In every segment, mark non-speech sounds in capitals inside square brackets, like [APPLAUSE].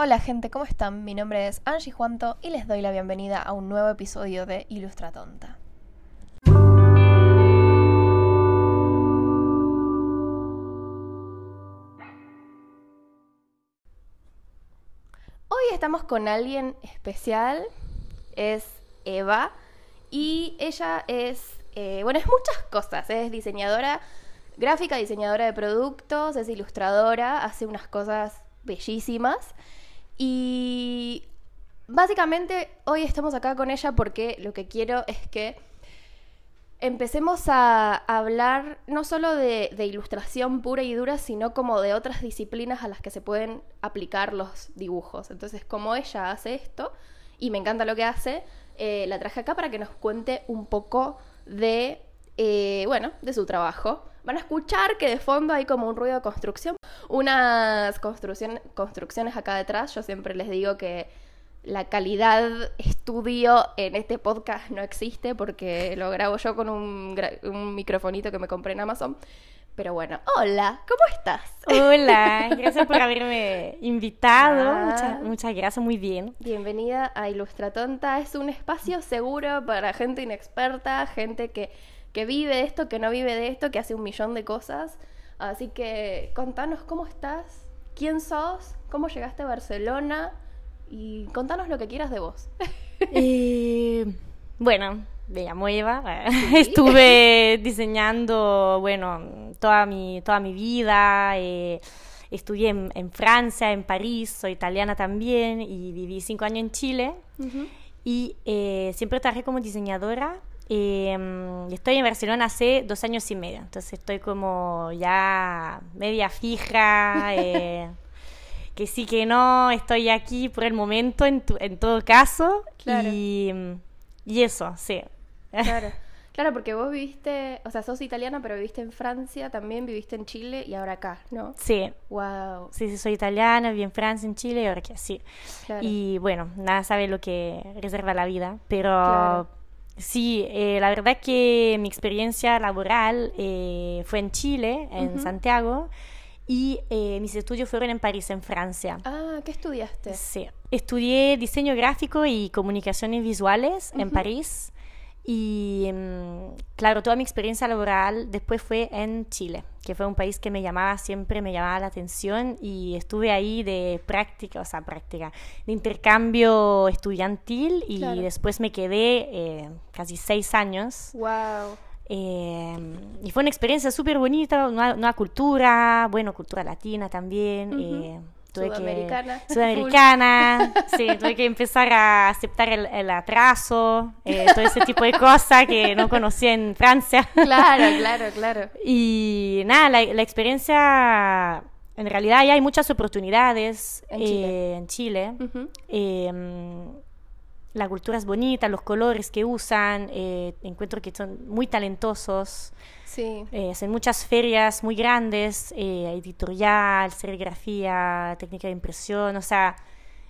Hola gente, ¿cómo están? Mi nombre es Angie Juanto y les doy la bienvenida a un nuevo episodio de Ilustra Tonta. Hoy estamos con alguien especial, es Eva, y ella es, eh, bueno, es muchas cosas, es diseñadora gráfica, diseñadora de productos, es ilustradora, hace unas cosas bellísimas. Y básicamente hoy estamos acá con ella porque lo que quiero es que empecemos a hablar no solo de, ilustración pura y dura, sino como de otras disciplinas a las que se pueden aplicar los dibujos. Entonces, como ella hace esto, y me encanta lo que hace, eh, la traje acá para que nos cuente un poco de, eh, bueno, de su trabajo. Van a escuchar que de fondo hay como un ruido de construcción, unas construcciones acá detrás. Yo siempre les digo que la calidad estudio en este podcast no existe porque lo grabo yo con un, un microfonito que me compré en Amazon. Pero bueno, hola, ¿cómo estás? Hola, [LAUGHS] gracias por haberme invitado. Muchas, muchas gracias, muy bien. Bienvenida a Ilustra Tonta. Es un espacio seguro para gente inexperta, gente que que vive esto, que no vive de esto, que hace un millón de cosas. Así que contanos cómo estás, quién sos, cómo llegaste a Barcelona y contanos lo que quieras de vos. [LAUGHS] Eh, bueno, me llamo Eva. [LAUGHS] Estuve diseñando, bueno, toda mi, toda mi vida. Eh, estudié en, Francia, en París, soy italiana también y viví cinco años en Chile. Y eh, siempre trabajé como diseñadora Em, estoy en Barcelona hace dos años y medio, entonces estoy como ya media fija, [LAUGHS] eh, que sí que no, estoy aquí por el momento en, en todo caso. Y, y, eso, sí. Claro. [LAUGHS] Claro, porque vos viviste, o sea, sos italiana, pero viviste en Francia, también viviste en Chile y ahora acá, ¿no? Sí. Wow. Sí, sí, soy italiana, viví en Francia, en Chile y ahora aquí, sí. Y bueno, nada sabe lo que reserva la vida, pero Sí, eh, la verdad que mi experiencia laboral eh, fue en Chile, en Santiago, y eh, mis estudios fueron en París, en Francia. Ah, ¿qué estudiaste? Sí, estudié diseño gráfico y comunicaciones visuales en París. Y mm, claro, toda mi experiencia laboral después fue en Chile, que fue un país que me llamaba siempre, me llamaba la atención y estuve ahí de práctica, o sea, práctica, de intercambio estudiantil y después me quedé eh, casi seis años. ¡Wow! Eh, y fue una experiencia súper bonita, una, cultura, bueno, cultura latina también. Sudamericana. sudamericana, sí, tuve que empezar a aceptar el, atraso, eh, todo ese tipo de cosas que no conocía en Francia. Claro, claro, claro. Y nada, la, experiencia, en realidad ya hay muchas oportunidades en Chile. Eh, em, la cultura es bonita, los colores que usan, eh, encuentro que son muy talentosos. Sí. Eh, hacen muchas ferias muy grandes, eh, editorial, serigrafía, técnica de impresión, o sea,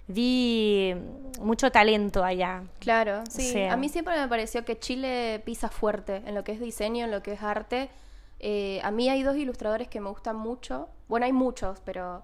vi mucho talento allá. Claro, sí. a mí siempre me pareció que Chile pisa fuerte en lo que es diseño, en lo que es arte. Eh, a mí hay dos ilustradores que me gustan mucho. Bueno, hay muchos, pero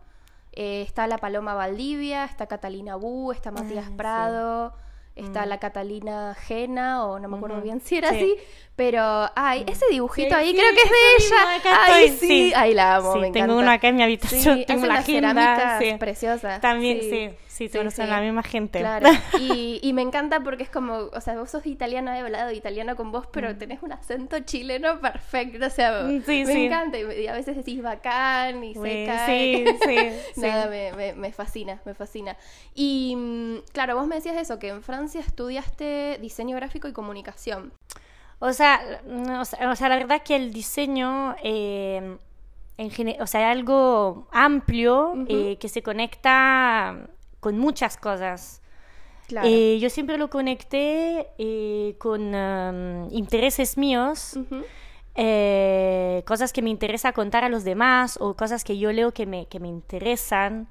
está la Paloma Valdivia, está Catalina Bu, está Matías ah, Prado. Está mm. la Catalina Gena, o no me acuerdo bien si era así, pero ay, mm. ese dibujito ahí creo que es de ella. Ay, sí, ay la amo, me tengo uno acá en mi habitación, tengo la agenda, preciosa. También sí. Sí, sí, son la misma gente. Claro. [LAUGHS] Y, y, me encanta porque es como, o sea, vos sos italiana, he hablado italiano con vos, pero mm. tenés un acento chileno perfecto. O sea, me encanta. Y a veces decís bacán y seca. Sí, sí. [LAUGHS] Nada, me, me, me, fascina, me fascina. Y claro, vos me decías eso, que en Francia estudiaste diseño gráfico y comunicación. O sea, o sea, la verdad que el diseño, eh, en o sea, algo amplio eh, que se conecta con muchas cosas. Eh, yo siempre lo conecté con um, intereses míos, cosas que me interesa contar a los demás o cosas que yo leo que me, que me interesan.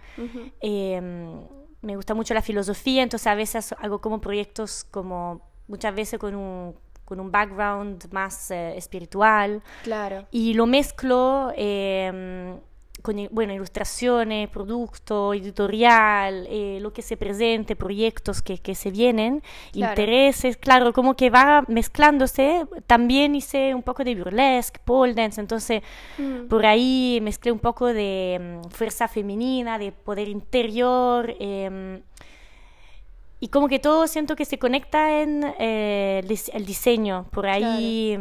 Me gusta mucho la filosofía, entonces a veces hago como proyectos como muchas veces con un con un background más eh, espiritual. Claro. Y lo mezclo em, con bueno, ilustraciones, producto, editorial, eh, lo que se presente, proyectos que, que se vienen, intereses, claro, como que va mezclándose. También hice un poco de burlesque, pole dance, entonces mm. por ahí mezclé un poco de mm, fuerza femenina, de poder interior. Em, y como que todo siento que se conecta en eh, el diseño, por ahí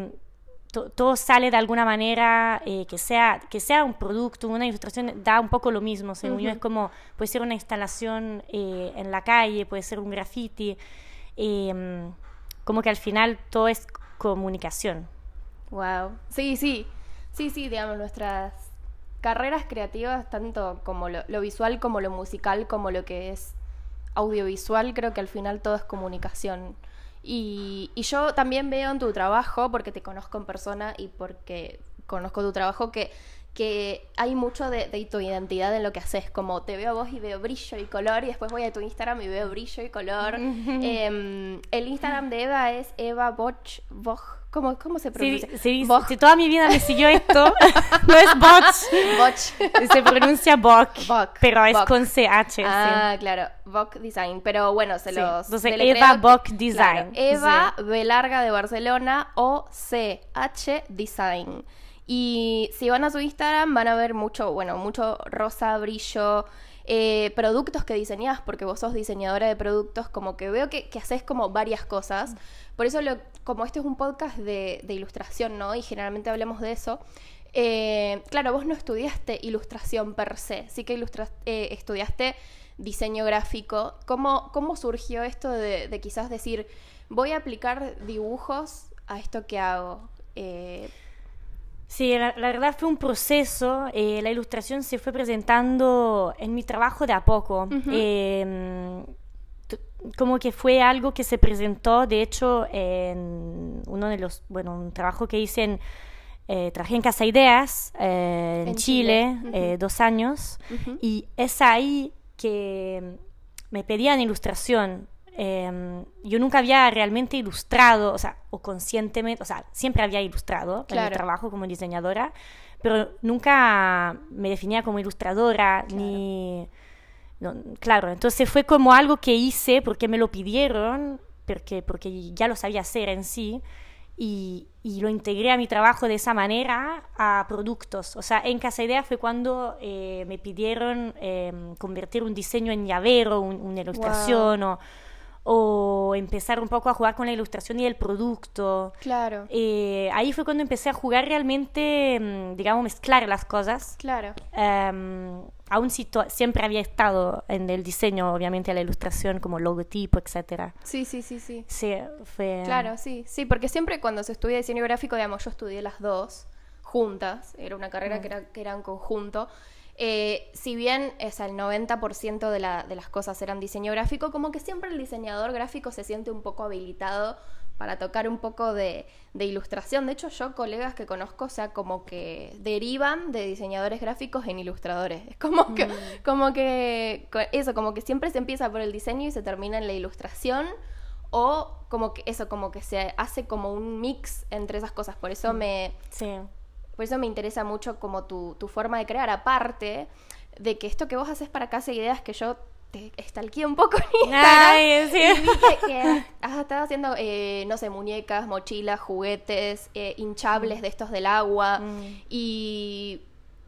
todo sale de alguna manera, eh, que, sea, que sea un producto, una ilustración, da un poco lo mismo, según yo, es como, puede ser una instalación eh, en la calle, puede ser un graffiti, em, como que al final todo es comunicación. Wow, sí, sí, sí, sí, digamos, nuestras carreras creativas, tanto como lo visual, como lo musical, como lo que es audiovisual, creo que al final todo es comunicación. Y, yo también veo en tu trabajo, porque te conozco en persona y porque conozco tu trabajo, que, que hay mucho de, tu identidad en lo que haces. Como te veo a vos y veo brillo y color, y después voy a tu Instagram y veo brillo y color. [LAUGHS] Em, el Instagram de Eva es Eva Boch, ¿Cómo, ¿Cómo, se pronuncia? Sí, si toda mi vida me siguió esto, [LAUGHS] no es Boch. Boch. Se pronuncia Boch, pero es con CH. Ah, claro, Boch Design. Pero bueno, se los... Entonces, Eva Boch Design. Eva B larga de Barcelona o CH Design. Y si van a su Instagram van a ver mucho, bueno, mucho rosa, brillo, eh, productos que diseñás, porque vos sos diseñadora de productos, como que veo que, haces como varias cosas. Por eso, lo, como este es un podcast de, ilustración, ¿no? Y generalmente hablamos de eso. Eh, claro, vos no estudiaste ilustración per se, sí que eh, estudiaste diseño gráfico. ¿Cómo, cómo surgió esto de, quizás decir, voy a aplicar dibujos a esto que hago? Sí, la, verdad fue un proceso. Eh, la ilustración se fue presentando en mi trabajo de a poco. Em, como que fue algo que se presentó, de hecho, en uno de los, bueno, un trabajo que hice en, eh, trabajé en Casa Ideas, eh, en, Chile, dos años, y es ahí que me pedían ilustración Em, yo nunca había realmente ilustrado, o sea, o conscientemente, o sea, siempre había ilustrado en mi trabajo como diseñadora, pero nunca me definía como ilustradora ni... claro, entonces fue como algo que hice porque me lo pidieron, porque, porque ya lo sabía hacer en sí, y, y, lo integré a mi trabajo de esa manera a productos. O sea, en Casa Idea fue cuando eh, me pidieron em, convertir un diseño en llavero, una ilustración o o empezar un poco a jugar con la ilustración y el producto. Claro. Eh, ahí fue cuando empecé a jugar realmente, mm, digamos, mezclar las cosas. Claro. Um, aún si siempre había estado en el diseño, obviamente, la ilustración como logotipo, etcétera. Sí, sí, sí, sí. Sí, fue... Claro, sí, sí, porque siempre cuando se estudia diseño gráfico, digamos, yo estudié las dos juntas, era una carrera que, era, que era en conjunto, eh, si bien es el 90% de, de las cosas eran diseño gráfico, como que siempre el diseñador gráfico se siente un poco habilitado para tocar un poco de, ilustración. De hecho, yo colegas que conozco, o sea, como que derivan de diseñadores gráficos en ilustradores. [LAUGHS] Es como que, mm. como que, eso, como que siempre se empieza por el diseño y se termina en la ilustración. O como que eso, como que se hace como un mix entre esas cosas. Por eso mm. me... Sí por eso me interesa mucho como tu, tu forma de crear, aparte de que esto que vos haces para casa ideas que yo te estalqué un poco en Instagram sí. y que, has estado haciendo, eh, no sé, muñecas, mochilas, juguetes, eh, hinchables mm. de estos del agua mm. y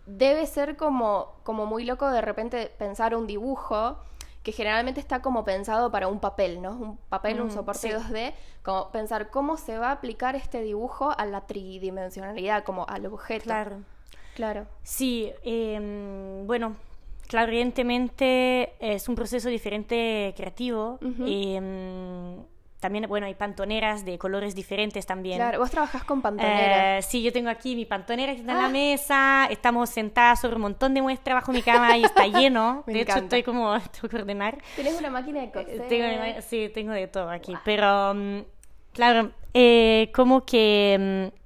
debe ser como, como muy loco de repente pensar un dibujo que generalmente está como pensado para un papel, ¿no? Un papel, un mm, soporte 2D, como pensar cómo se va a aplicar este dibujo a la tridimensionalidad, como al objeto. Claro. Claro. Sí, em, bueno, claro, evidentemente es un proceso diferente creativo también, bueno, hay pantoneras de colores diferentes también. Claro, vos trabajás con pantoneras. Eh, sí, yo tengo aquí mi pantonera que está en la ah. mesa, estamos sentadas sobre un montón de muestras bajo mi cama y está [LAUGHS] lleno. de hecho, estoy como, [LAUGHS] tengo que ordenar. ¿Tienes una máquina de coser? Eh, tengo, sí, tengo de todo aquí, pero mm, claro, eh, como que mm,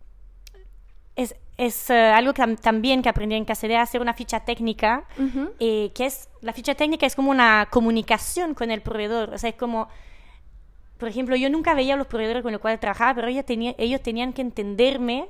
es, es algo que también que aprendí en de hacer una ficha técnica, que es, la ficha técnica es como una comunicación con el proveedor, o sea, es como por ejemplo, yo nunca veía a los proveedores con los cuales trabajaba, pero ellos, tenía, ellos tenían que entenderme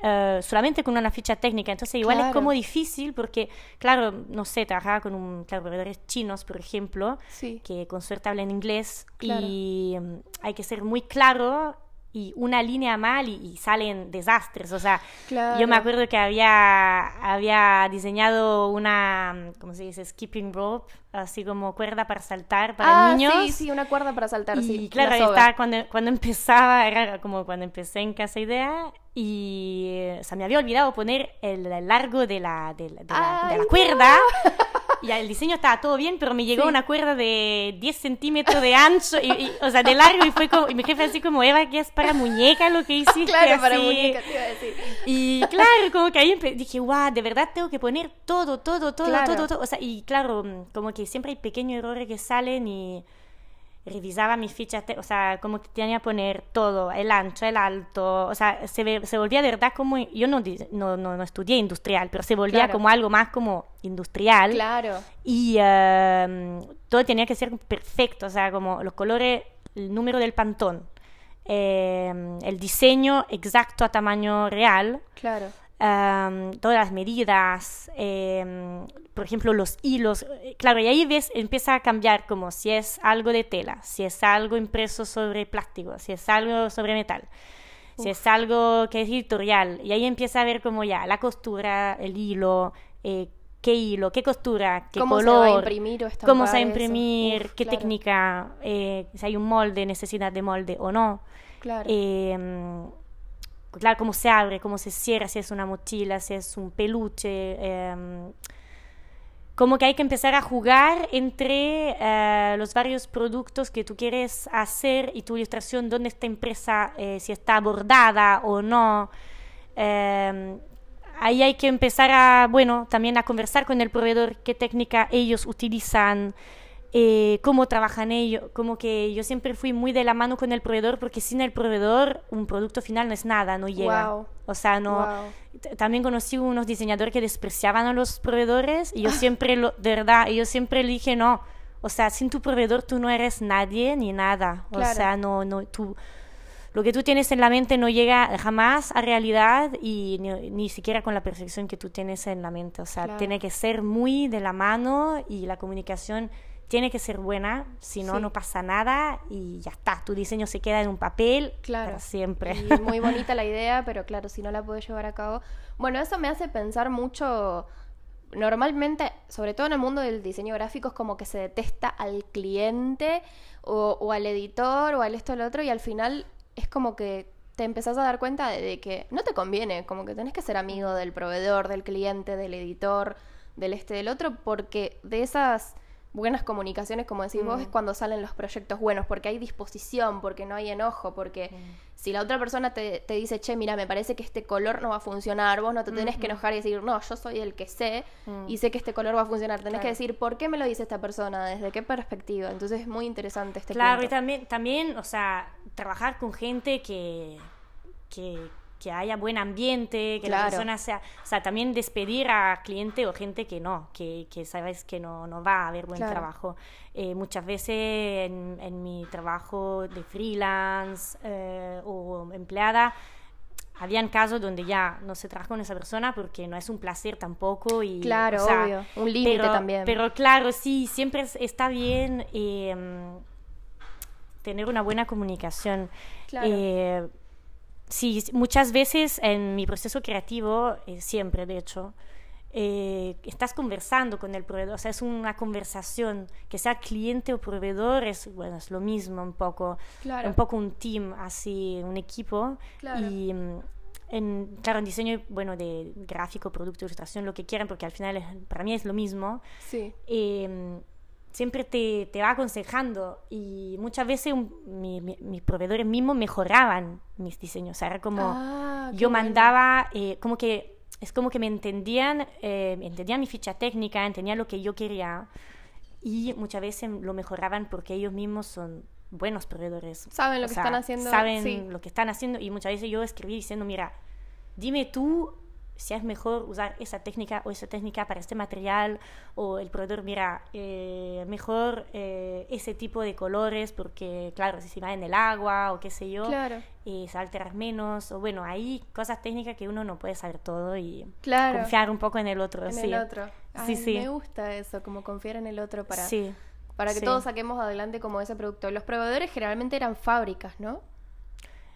eh, solamente con una ficha técnica. Entonces igual es como difícil porque, claro, no sé, trabajaba con un, claro, proveedores chinos, por ejemplo, que con suerte hablan inglés y mm, hay que ser muy claro y una línea mal y, salen desastres. O sea, yo me acuerdo que había, había diseñado una, ¿cómo se dice? Skipping rope, así como cuerda para saltar para ah, niños. Sí, sí, una cuerda para saltar, y, sí. Claro, estaba cuando, cuando empezaba, era como cuando empecé en Casa Idea y o sea, me había olvidado poner el largo de la, de, la, de la, cuerda. [LAUGHS] Y el diseño estaba todo bien, pero me llegó una cuerda de 10 centímetros de ancho, y, o sea, de largo, y fue como, y mi jefe así como, Eva, que es para muñeca lo que hiciste. [LAUGHS] claro, para muñeca te iba a decir. Y claro, como que ahí dije, wow, de verdad tengo que poner todo, todo, todo, todo, todo. O sea, y claro, como que siempre hay pequeños errores que salen y revisaba mis fichas, o sea, como que tenía que poner todo, el ancho, el alto, o sea, se, se volvía de verdad como, yo no, no, no, estudié industrial, pero se volvía como algo más como industrial. Claro. Y em, todo tenía que ser perfecto, o sea, como los colores, el número del pantón, em, el diseño exacto a tamaño real. Claro. Em, todas las medidas, por ejemplo, los hilos, eh, claro, y ahí ves, empieza a cambiar como si es algo de tela, si es algo impreso sobre plástico, si es algo sobre metal, si es algo que es editorial, y ahí empieza a ver como ya la costura, el hilo, eh, qué hilo, qué costura, qué ¿Cómo color, se va a imprimir o cómo se va a imprimir, qué técnica, eh, si hay un molde, necesidad de molde o no. Claro. Em, claro, cómo se abre, cómo se cierra, si es una mochila, si es un peluche. Como que hay que empezar a jugar entre eh, los varios productos que tú quieres hacer y tu ilustración, dónde está impresa, eh, si está bordada o no. Eh, ahí hay que empezar a, bueno, también a conversar con el proveedor, qué técnica ellos utilizan, eh, cómo trabajan ellos, como que yo siempre fui muy de la mano con el proveedor porque sin el proveedor un producto final no es nada, no llega. O sea, no... También conocí unos diseñadores que despreciaban a los proveedores y yo siempre, lo, de verdad, yo siempre le dije, no, o sea, sin tu proveedor tú no eres nadie ni nada. O sea, no, no, tú... Lo que tú tienes en la mente no llega jamás a realidad y ni, siquiera con la percepción que tú tienes en la mente. O sea, tiene que ser muy de la mano y la comunicación tiene que ser buena, si no, no pasa nada y ya está, tu diseño se queda en un papel claro. para siempre. Y muy [LAUGHS] bonita la idea, pero claro, si no la puedes llevar a cabo. Bueno, eso me hace pensar mucho, normalmente, sobre todo en el mundo del diseño gráfico, es como que se detesta al cliente o, al editor o al esto o al otro y al final es como que te empezás a dar cuenta de que no te conviene, como que tenés que ser amigo del proveedor, del cliente, del editor, del este, del otro, porque de esas buenas comunicaciones, como decís vos, es mm. cuando salen los proyectos buenos, porque hay disposición, porque no hay enojo, porque si la otra persona te, dice, che, mira, me parece que este color no va a funcionar, vos no te tenés que enojar y decir, no, yo soy el que sé y mm. sé que este color va a funcionar. Tenés que decir, ¿por qué me lo dice esta persona? ¿Desde qué perspectiva? Entonces es muy interesante este Claro, y también, también, o sea, trabajar con gente que, que que haya buen ambiente, que la persona sea, o sea, también despedir a cliente o gente que no, que, que sabes que no, no va a haber buen trabajo. Eh, muchas veces en, mi trabajo de freelance eh, o empleada, habían casos donde ya no se trabaja con esa persona porque no es un placer tampoco y claro obvio. Un límite también. pero claro sí siempre está bien em, tener una buena comunicación. Claro. Sí, muchas veces en mi proceso creativo, eh, siempre de hecho, eh, estás conversando con el proveedor, o sea, es una conversación, que sea cliente o proveedor, es, bueno, es lo mismo un poco, un poco un team, así, un equipo. Y mm, en, claro, en diseño, bueno, de gráfico, producto, ilustración, lo que quieran, porque al final para mí es lo mismo. Sí. Eh, siempre te, te, va aconsejando y muchas veces mis proveedores mismos mejoraban mis diseños. O sea, era como ah, yo mandaba, eh, como que es como que me entendían, eh, entendían mi ficha técnica, entendían lo que yo quería y muchas veces lo mejoraban porque ellos mismos son buenos proveedores. Saben lo que están haciendo. Saben lo que están haciendo y muchas veces yo escribí diciendo, mira, dime tú si es mejor usar esa técnica o esa técnica para este material, o el proveedor mira, eh, mejor eh, ese tipo de colores porque, claro, si se va en el agua o qué sé yo, Claro. eh, se alterar menos, o bueno, hay cosas técnicas que uno no puede saber todo y Claro. confiar un poco en el otro. En sí. el otro. Sí, Ay, sí. Me gusta eso, como confiar en el otro para, Sí, para que todos saquemos adelante como ese producto. Los proveedores generalmente eran fábricas, ¿no?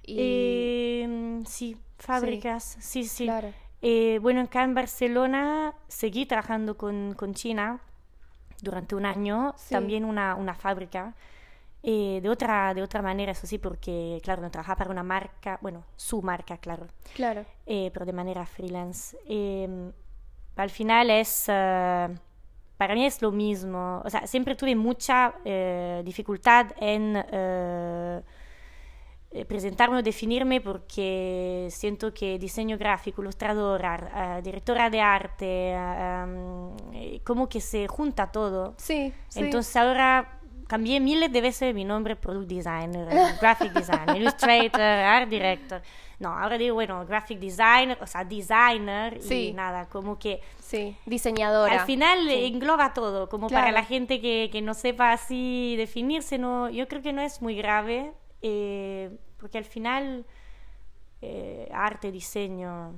Y Eh, sí, fábricas, sí, sí. claro. Eh, bueno, acá en Barcelona seguí trabajando con, con China durante un año, Sí. también una, una fábrica. eh, de, otra, de otra manera, eso sí, porque, claro, no trabajaba para una marca, bueno, su marca, claro, Claro. eh, pero de manera freelance. Eh, al final es, eh, para mí es lo mismo, o sea, siempre tuve mucha eh, dificultad en eh, presentarme o definirme porque siento que diseño gráfico, ilustradora, eh, directora de arte, eh, um, eh, como que se junta todo. Sí, sí. Entonces ahora cambié miles de veces mi nombre product designer, eh, [LAUGHS] graphic designer, illustrator, art director. No, ahora digo, bueno, graphic designer, o sea, designer Sí. y nada, como que sí, diseñadora. al final Sí. eh, engloba todo, como para la gente que, que no sepa así definirse, no, yo creo que no es muy grave, eh, porque al final eh, arte, diseño,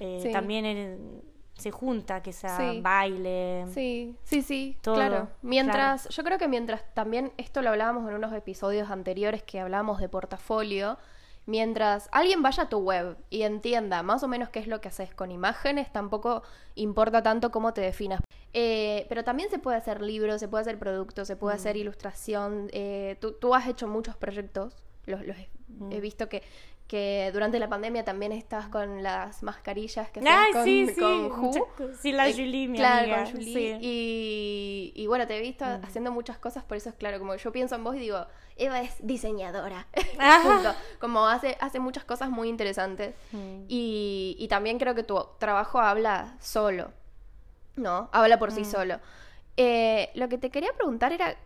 eh, Sí. también se junta, que sea Sí. baile. Sí, sí, sí, Todo, claro. Mientras, yo creo que mientras también, esto lo hablábamos en unos episodios anteriores que hablábamos de portafolio, mientras alguien vaya a tu web y entienda más o menos qué es lo que haces con imágenes, tampoco importa tanto cómo te definas. Eh, pero también se puede hacer libros, se puede hacer productos, se puede hacer ilustración. eh, tú, tú has hecho muchos proyectos, los, los he, he visto que, que durante la pandemia también estabas con las mascarillas que Ay, con, sí, sí, con Who. Sí, la Eh, Julie, mi claro, amiga, con Julie. sí. Mm. Y, y bueno, te he visto haciendo muchas cosas, por eso es claro, como yo pienso en vos y digo, Eva es diseñadora. [LAUGHS] [LAUGHS] Punto. Como hace, hace muchas cosas muy interesantes. Mm. Y, y también creo que tu trabajo habla solo, ¿no? Habla por sí Mm. solo. Eh, lo que te quería preguntar era,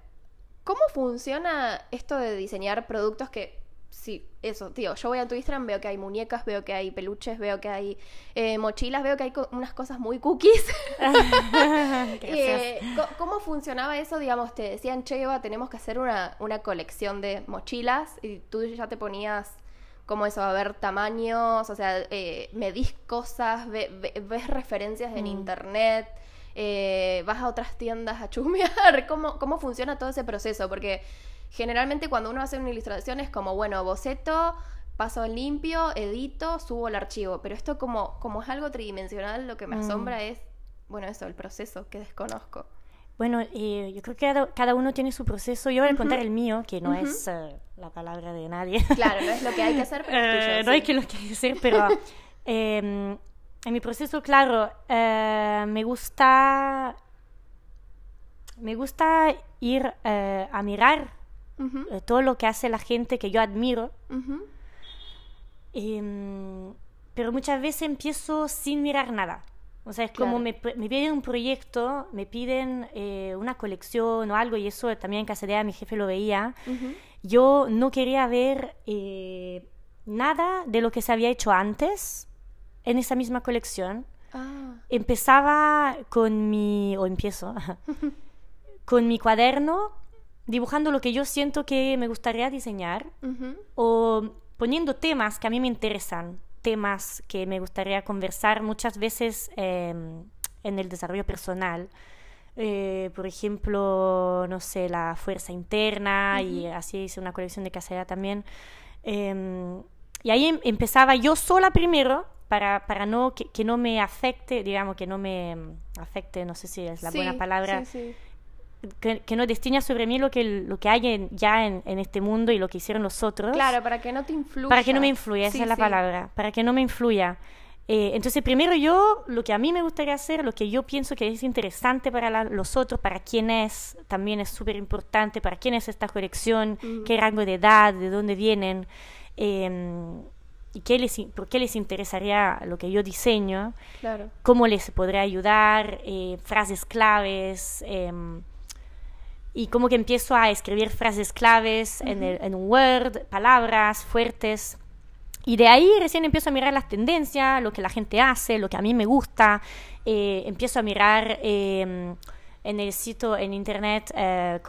¿cómo funciona esto de diseñar productos que... Sí, eso, tío, yo voy a tu Instagram, veo que hay muñecas, veo que hay peluches, veo que hay eh, mochilas, veo que hay co- unas cosas muy cookies. [LAUGHS] [LAUGHS] Eh, ¿Cómo funcionaba eso? Digamos, te decían, che, Eva, tenemos que hacer una, una colección de mochilas y tú ya te ponías como eso, a ver tamaños, o sea, eh, medís cosas, ve- ve- ves referencias en Mm. internet, eh, vas a otras tiendas a chusmear. [LAUGHS] ¿Cómo, ¿Cómo funciona todo ese proceso? Porque generalmente cuando uno hace una ilustración es como, bueno, boceto, paso en limpio, edito, subo el archivo. Pero esto como, como es algo tridimensional, lo que me Mm. asombra es, bueno, eso, el proceso que desconozco. Bueno, eh, yo creo que cada, cada uno tiene su proceso. Yo voy a contar el mío, que no es eh, la palabra de nadie. Claro, no es lo que hay que hacer, pero es [LAUGHS] tuyo. Eh, no sí. hay que lo que hacer, pero [LAUGHS] eh, en mi proceso, claro, eh, me gusta me gusta ir eh, a mirar eh, todo lo que hace la gente que yo admiro, em, pero muchas veces empiezo sin mirar nada. O sea, es como me, piden un proyecto, me piden eh, una colección o algo, y eso también en Casadea mi jefe lo veía. Yo no quería ver eh, nada de lo que se había hecho antes en esa misma colección. Ah, Empezaba con mi, o empiezo, [LAUGHS] con mi cuaderno, dibujando lo que yo siento que me gustaría diseñar o poniendo temas que a mí me interesan, temas que me gustaría conversar muchas veces eh, en el desarrollo personal. Eh, por ejemplo, no sé, la fuerza interna y así hice una colección de casera también. Eh, y ahí em- empezaba yo sola primero para, para no que, que no me afecte, digamos, que no me mm, afecte, no sé si es la Sí, buena palabra, sí, sí. que, que no destiña sobre mí lo que, lo que hay en- ya en, en este mundo y lo que hicieron los otros. Claro, para que no te influya. Para que no me influya, esa es la palabra, para que no me influya. Eh, entonces, primero yo, lo que a mí me gustaría hacer, lo que yo pienso que es interesante para la- los otros, para quién es, también es súper importante, para quién es esta colección, Mm. qué rango de edad, de dónde vienen, eh, y qué les, por qué les interesaría lo que yo diseño, Claro. cómo les podría ayudar, eh, frases claves. em, y como que empiezo a escribir frases claves en, el- en un Word, palabras fuertes. Y de ahí recién empiezo a mirar las tendencias, lo que la gente hace, lo que a mí me gusta. Eh, empiezo a mirar em, en el sitio, en internet, eh,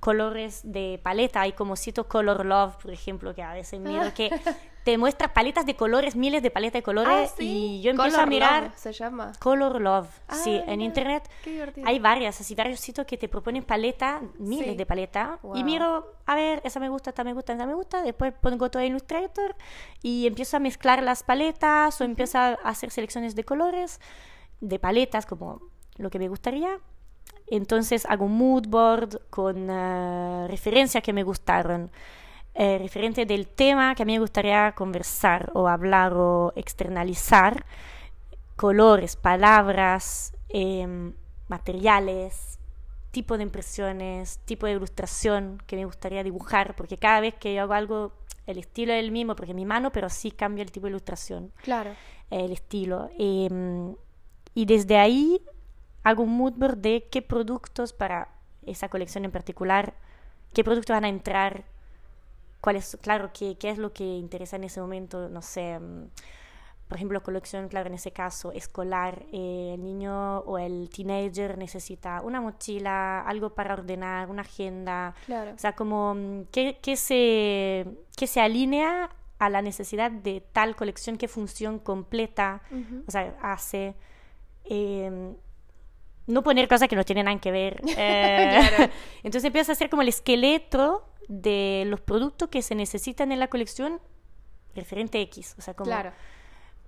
colores de paleta. Hay como sitio Color Love, por ejemplo, que a veces miro que te muestra paletas de colores, miles de paletas de colores. Ah, Y yo empiezo a mirar. se llama. Color Love, sí, Ah, en mira, internet hay varias, así varios sitios que te proponen paletas, miles Sí. de paletas, y miro, a ver, esa me gusta, esta me gusta, esta me gusta, después pongo todo en Illustrator y empiezo a mezclar las paletas o empiezo a hacer selecciones de colores, de paletas, como lo que me gustaría. Entonces hago un mood board con eh, referencias que me gustaron, eh, referente del tema que a mí me gustaría conversar o hablar o externalizar, colores, palabras, em, materiales, tipo de impresiones, tipo de ilustración que me gustaría dibujar, porque cada vez que yo hago algo, el estilo es el mismo, porque mi mano, pero sí cambia el tipo de ilustración Claro. el estilo. Em, y desde ahí hago un mood board de qué productos para esa colección en particular, qué productos van a entrar, cuál es, claro, qué, qué es lo que interesa en ese momento, no sé, mm, por ejemplo, colección, claro, en ese caso, escolar, eh, el niño o el teenager necesita una mochila, algo para ordenar, una agenda, Claro. o sea, como mm, que, que se, que se alinea a la necesidad de tal colección, qué función completa, o sea, hace. eh, no poner cosas que no tienen nada que ver. [LAUGHS] eh, Claro. [LAUGHS] Entonces empieza a hacer como el esqueleto de los productos que se necesitan en la colección referente X. O sea, como Claro.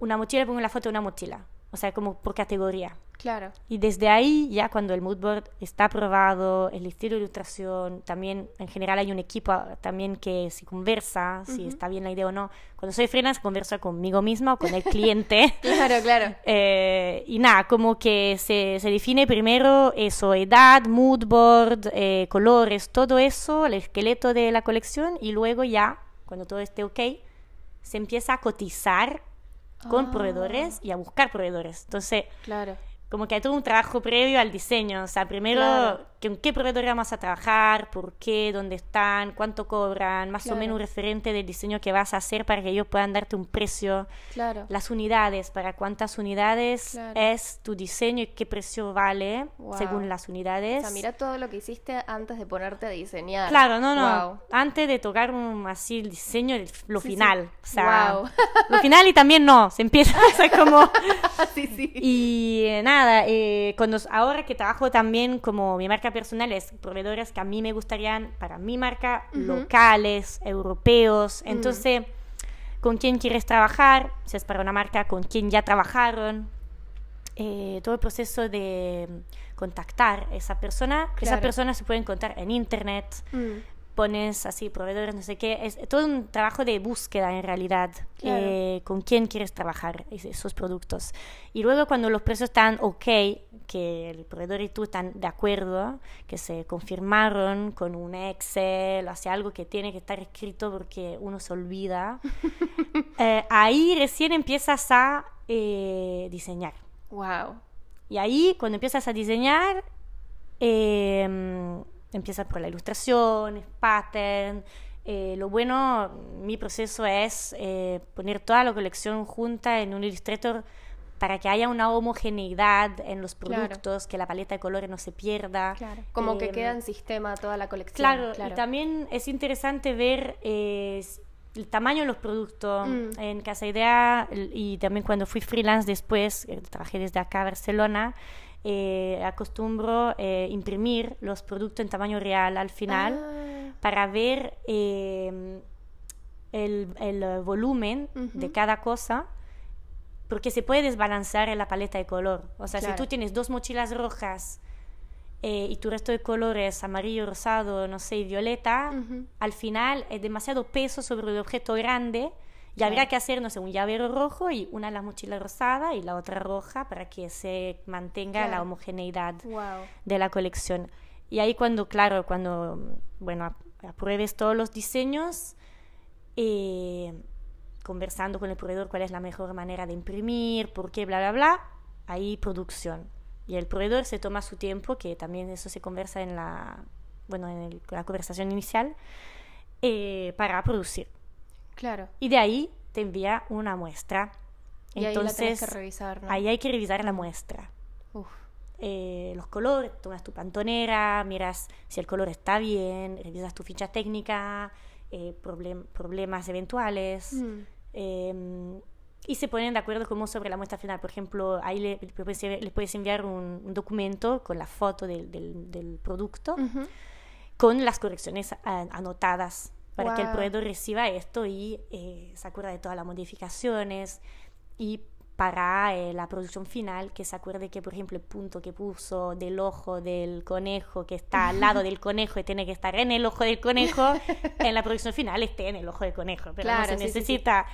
una mochila, pongo la foto de una mochila. O sea, como por categoría. Claro. Y desde ahí, ya cuando el mood board está aprobado, el estilo de ilustración, también en general hay un equipo ah, también que si conversa, si está bien la idea o no. Cuando soy freelance, converso conmigo misma o con el cliente. [LAUGHS] Claro, claro. [LAUGHS] Eh, y nada, como que se, se define primero eso, edad, mood board, eh, colores, todo eso, el esqueleto de la colección y luego ya, cuando todo esté ok, se empieza a cotizar con Ah. proveedores y a buscar proveedores. Entonces, Claro. Como que hay todo un trabajo previo al diseño. O sea, primero, Claro. ¿con qué proveedor vamos a trabajar? ¿Por qué? ¿Dónde están? ¿Cuánto cobran? Más o Claro. menos un referente del diseño que vas a hacer para que ellos puedan darte un precio. Claro. Las unidades, para cuántas unidades Claro. es tu diseño y qué precio vale Wow. según las unidades. O sea, mira todo lo que hiciste antes de ponerte a diseñar. Claro, no, no. Wow. Antes de tocar un- así el diseño, el- lo Sí, sí. final. O sea, Wow. lo final y también no. Se empieza [LAUGHS] o sea, como... [LAUGHS] sí, sí. Y eh, nada, eh, cuando, ahora que trabajo también como mi marca personal es proveedores que a mí me gustarían para mi marca, locales, europeos. Entonces, ¿con quién quieres trabajar? Si es para una marca, ¿con quién ya trabajaron? Eh, todo el proceso de mm, contactar a esa persona. Esa Claro. persona se puede encontrar en internet, Mm, pones así proveedores, no sé qué, es todo un trabajo de búsqueda en realidad, Claro. eh, con quién quieres trabajar es- esos productos. Y luego cuando los precios están ok, que el proveedor y tú están de acuerdo, que se confirmaron con un Excel, o sea, algo que tiene que estar escrito porque uno se olvida, [LAUGHS] eh, ahí recién empiezas a eh, diseñar. Wow. Y ahí, cuando empiezas a diseñar, eh, empiezas por la ilustración, pattern. Eh, lo bueno, mi proceso es eh, poner toda la colección junta en un Illustrator para que haya una homogeneidad en los Claro. productos, que la paleta de colores no se pierda. Claro. Como que Em, queda en sistema toda la colección. Claro, y también es interesante ver eh, el tamaño de los productos. Mm. En Casa Idea y también cuando fui freelance después, eh, trabajé desde acá a Barcelona, eh, acostumbro eh, imprimir los productos en tamaño real al final Ah, para ver eh, el, el, eh, volumen de Ujú. cada cosa. Porque se puede desbalancear en la paleta de color. O sea, si Claro. tú tienes dos mochilas rojas eh, y tu resto de colores amarillo, rosado, no sé, y violeta, Ujú. al final es demasiado peso sobre el objeto grande y habría que hacer, no sé, un llavero rojo y una de las mochilas rosada y la otra roja para que se mantenga la homogeneidad Wow. de la colección. Y ahí cuando, claro, cuando, bueno, ap- apruebes todos los diseños, eh, conversando con el proveedor cuál es la mejor manera de imprimir, por qué, bla, bla, bla, ahí producción. Y el proveedor se toma su tiempo, que también eso se conversa en la, bueno, en el- la conversación inicial, eh, para producir. Claro. Y de ahí te envía una muestra. Y ahí la tenés Entonces, que revisar, ¿no? ahí hay que revisar la muestra. Uf. Eh, los colores, tomas tu pantonera, miras si el color está bien, revisas tu ficha técnica, eh, problem- problemas eventuales. Mm. eh, y se ponen de acuerdo como sobre la muestra final. Por ejemplo, ahí le, le puedes, enviar un, un documento con la foto del, del- del producto, con las correcciones anotadas, para que el proveedor reciba esto y eh, se acuerda de todas las modificaciones. Y para eh, la producción final, que se acuerde que, por ejemplo, el punto que puso del ojo del conejo, que está al lado del conejo y tiene que estar en el ojo del conejo, [LAUGHS] en la producción final esté en el ojo del conejo. Pero no Claro, se sí, sí, sí. necesita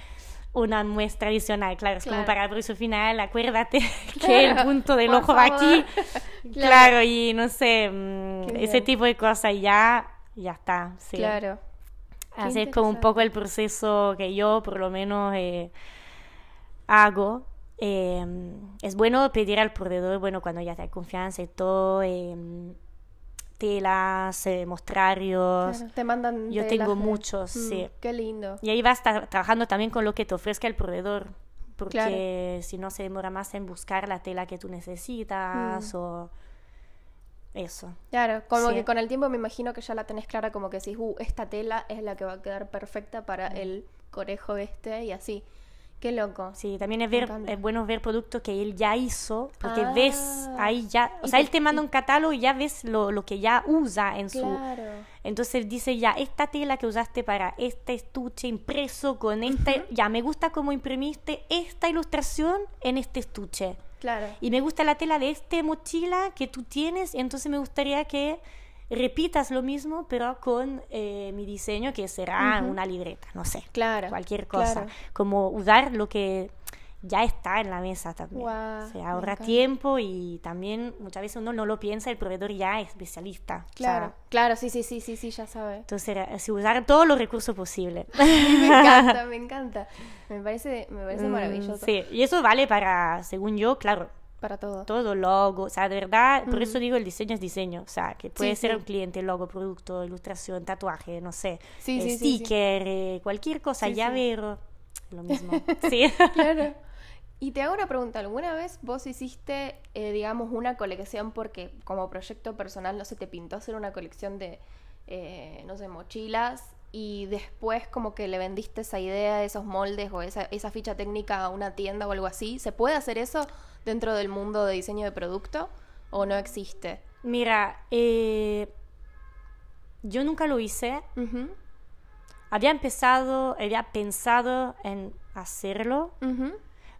una muestra adicional. Claro, es como para la producción final, acuérdate [LAUGHS] que el punto del ojo va aquí. [LAUGHS] Claro. Claro, y no sé, mm, Qué ese bien. tipo de cosas ya, ya está. Sí. Claro. Así es como un poco el proceso que yo por lo menos eh, hago. Eh, es bueno pedir al proveedor, bueno, cuando ya te hay confianza y todo, eh, telas, mostrarios. Claro, Te mandan Yo telas tengo muchos, Mm, sí. Qué lindo. Y ahí vas tra- trabajando también con lo que te ofrezca el proveedor, porque Claro. si no se demora más en buscar la tela que tú necesitas Mm. o eso. Claro, como Sí. que con el tiempo me imagino que ya la tenés clara, como que decís, uh, esta tela es la que va a quedar perfecta para el conejo este y así. Qué loco. Sí, también es, ver, es bueno ver productos que él ya hizo, porque ves Ah. ahí ya, o sea, él te manda un catálogo y ya ves lo, lo que ya usa en su... Claro. Entonces dice ya, esta tela que usaste para este estuche impreso con esta, ya me gusta cómo imprimiste esta ilustración en este estuche. Claro. Y me gusta la tela de este mochila que tú tienes, y entonces me gustaría que repitas lo mismo, pero con eh, mi diseño, que será una libreta, no sé, Claro. cualquier cosa. claro. Como usar lo que ya está en la mesa también. Guau, Se ahorra tiempo y también muchas veces uno no lo piensa, el proveedor ya es especialista. O sea, Claro. Claro, sí, sí, sí, sí, sí, ya sabe. entonces, era- sí, usar todos los recursos posibles. [LAUGHS] me encanta, me [LAUGHS] encanta. Me parece, me parece Mm, maravilloso. Sí, y eso vale para, según yo, claro, Para todo. todo logo, o sea, de verdad, por eso digo el diseño es diseño, o sea, que puede Sí, ser sí. un cliente, logo, producto, ilustración, tatuaje, no sé, Sí, eh, sticker, eh, cualquier cosa, llavero, lo mismo. [LAUGHS] sí. Claro. Y te hago una pregunta, ¿alguna vez vos hiciste, eh, digamos, una colección porque como proyecto personal no se te pintó hacer una colección de, eh, no sé, mochilas y después como que le vendiste esa idea, esos moldes o esa, esa ficha técnica a una tienda o algo así? ¿Se puede hacer eso dentro del mundo de diseño de producto o no existe? Mira, eh, yo nunca lo hice, había empezado, había pensado en hacerlo.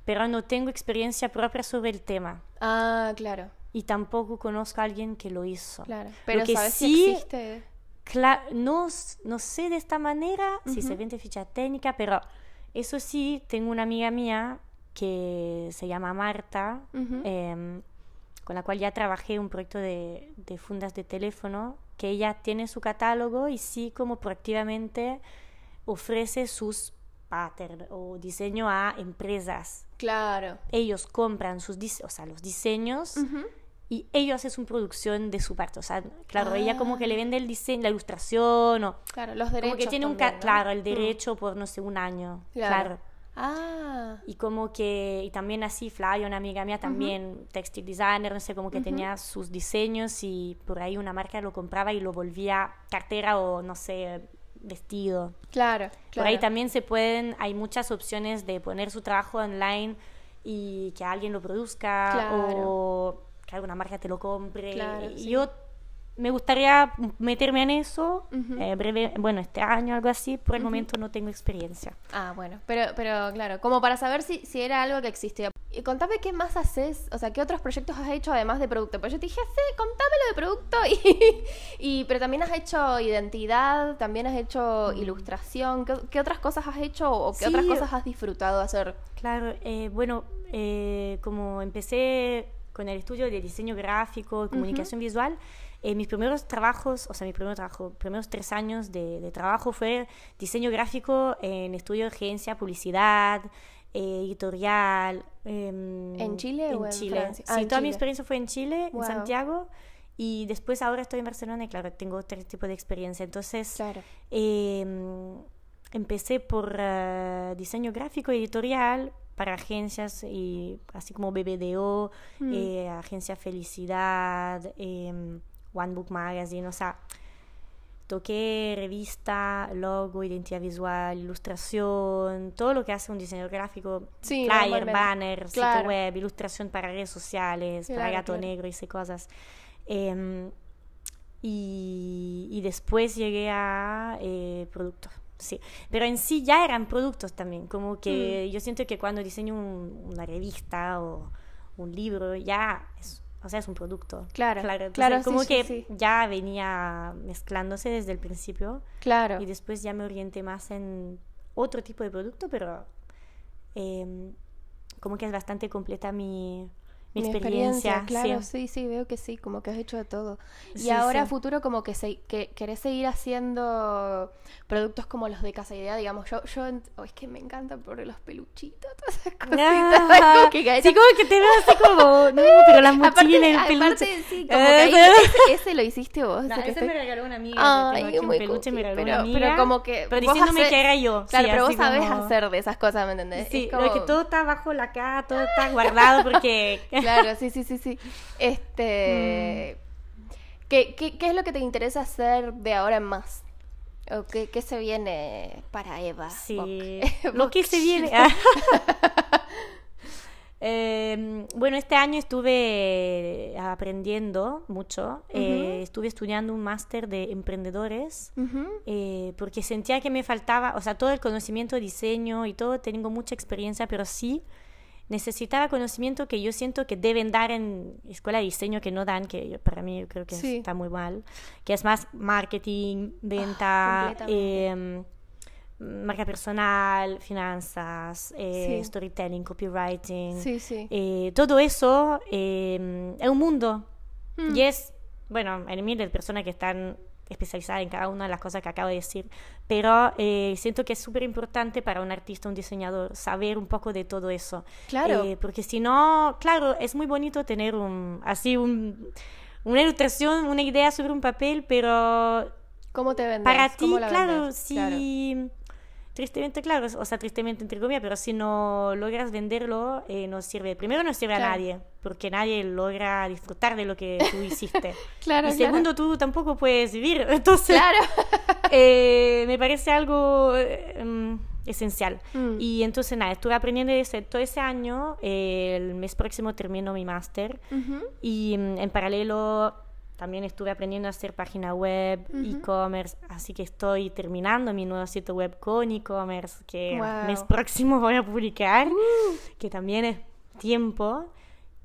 Pero no tengo experiencia propia sobre el tema. Ah, claro, Y tampoco conozco a alguien que lo hizo. claro. Pero que ¿sabes sí- si existe? No, no sé de esta manera si se vende ficha técnica, pero eso sí, tengo una amiga mía que se llama Marta, Ujú. em, con la cual ya trabajé un proyecto de, de fundas de teléfono, que ella tiene su catálogo y sí como proactivamente ofrece sus pattern o diseño a empresas. Claro. Ellos compran sus o sea, los diseños y ellos hacen su producción de su parte. O sea, claro, ella como que le Ah. vende el diseño, la ilustración o Claro, los derechos. como que tiene un, claro, el Mm. derecho por, no sé, un año. Claro. Claro. Ah, Y como que, y también así, Flavia, una amiga mía también, textile designer, no sé, como que tenía sus diseños y por ahí una marca lo compraba y lo volvía cartera o, no sé, vestido. claro, claro. Por ahí también se pueden, hay muchas opciones de poner su trabajo online y que alguien lo produzca Claro. o que alguna marca te lo compre. Claro, y sí. yo me gustaría meterme en eso, Ujú. eh, breve, bueno, este año, algo así, por el Ujú. momento no tengo experiencia. Ah, bueno, pero, pero claro, como para saber si, si era algo que existía. Y contame qué más haces, o sea, qué otros proyectos has hecho además de producto. Pues yo te dije, sí, contámelo de producto. [LAUGHS] Y, y, pero también has hecho identidad, también has hecho ilustración. ¿Qué, qué otras cosas has hecho o qué Mm. Sí. otras cosas has disfrutado hacer? Claro, eh, bueno, eh, como empecé con el estudio de diseño gráfico y comunicación visual, eh, mis primeros trabajos, o sea, mi primer trabajo, primeros tres años de, de trabajo fue diseño gráfico en estudio de agencia, publicidad, eh, editorial. em, ¿En Chile o en Chile. Francia? Sí, Ah, en toda mi experiencia fue en Chile, Wow. en Santiago, y después ahora estoy en Barcelona y claro, tengo otro tipo de experiencia. Entonces, Claro. eh, empecé por eh, diseño gráfico editorial para agencias y así como BBDO, Mm. eh, Agencia Felicidad, em, One Book Magazine, o sea, toqué revista, logo, identidad visual, ilustración, todo lo que hace un diseñador gráfico, Sí, flyer, banner, Claro. sitio web, ilustración para redes sociales, para Claro, Gato claro. Negro, hice cosas. Em, y, y después llegué a eh, productos. Sí, pero en sí ya eran productos también, como Mm. que yo siento que cuando diseño un- una revista o un libro ya es, o sea, es un producto. Claro, entonces claro, sí, como sí, que sí. ya venía mezclándose desde el principio Claro. y después ya me orienté más en otro tipo de producto, pero em, como que es bastante completa mi, mi Mi experiencia. claro, sí. sí, sí, veo que sí, como que has hecho de todo. Y Sí, ahora a sí. futuro como que, se, que querés seguir haciendo productos como los de Casa Idea, digamos, yo, yo oh, es que me encanta por los peluchitos, [LAUGHS] todas esas cositas. Ah, como que sí, como que te veo así como, no, [LAUGHS] pero la mochila, el peluche. aparte, sí, como Eh, que ahí- [LAUGHS] ese, ese lo hiciste vos. No, ese que ese estoy- me regaló una amiga. Ay, que un muy peluche, me cookie, regaló pero- una amiga. pero como que Pero vos diciéndome haces- que era yo. Claro, sí, pero vos sabés como- hacer de esas cosas, ¿me entendés? Sí, Es lo que como- todo está bajo la cara, todo está guardado porque... Claro, sí, sí, sí, sí. Este. ¿qué, qué, qué es lo que te interesa hacer de ahora en más? ¿O qué, qué se viene para Eva? Sí, [LAUGHS] lo que se viene. [LAUGHS] Eh, bueno, este año estuve aprendiendo mucho. eh, estuve estudiando un máster de emprendedores eh, porque sentía que me faltaba, o sea, todo el conocimiento de diseño y todo, tengo mucha experiencia, pero sí necesitaba conocimiento que yo siento que deben dar en escuela de diseño que no dan, que yo- para mí yo creo que Sí. está muy mal, que es más marketing, venta, em, marca personal, finanzas, eh, Sí. storytelling, copywriting, Sí, sí. eh, todo eso em, es un mundo Mm. y es, bueno, en miles de personas que están especializadas en cada una de las cosas que acabo de decir, pero eh, siento que es súper importante para un artista, un diseñador, saber un poco de todo eso. Claro. Eh, porque si no, claro, es muy bonito tener un, así un, una ilustración, una idea sobre un papel, pero ¿Cómo te vendes? para ti, ¿Cómo la claro, vendes? si... Tristemente, claro, o sea, tristemente entre comillas, pero si no logras venderlo, eh, no sirve. Primero, no sirve Claro. a nadie, porque nadie logra disfrutar de lo que [LAUGHS] tú hiciste. Claro, y claro. segundo, tú tampoco puedes vivir. [LAUGHS] Entonces, Claro. [LAUGHS] eh, me parece algo eh, mm, esencial. Mm. Y entonces, nada, estuve aprendiendo ese, todo ese año. el mes próximo termino mi máster. Ujú. Y mm, en paralelo también estuve aprendiendo a hacer página web, e-commerce, así que estoy terminando mi nuevo sitio web con e-commerce que Wow. Uh. mes próximo [LAUGHS] voy a publicar, que también es tiempo.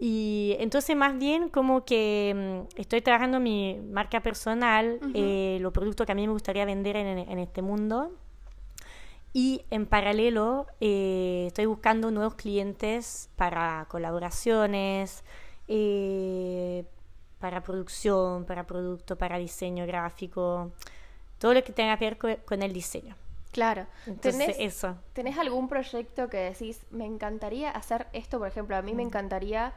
Y entonces más bien como que mm, estoy trabajando mi marca personal, eh, los productos que a mí me gustaría vender en, en este mundo. Y en paralelo eh, estoy buscando nuevos clientes para colaboraciones, eh, para producción, para producto, para diseño gráfico, todo lo que tenga que ver co- con, el diseño. Claro. Entonces ¿Tenés, eso. ¿Tenés algún proyecto que decís, me encantaría hacer esto, por ejemplo, a mí Mm. me encantaría,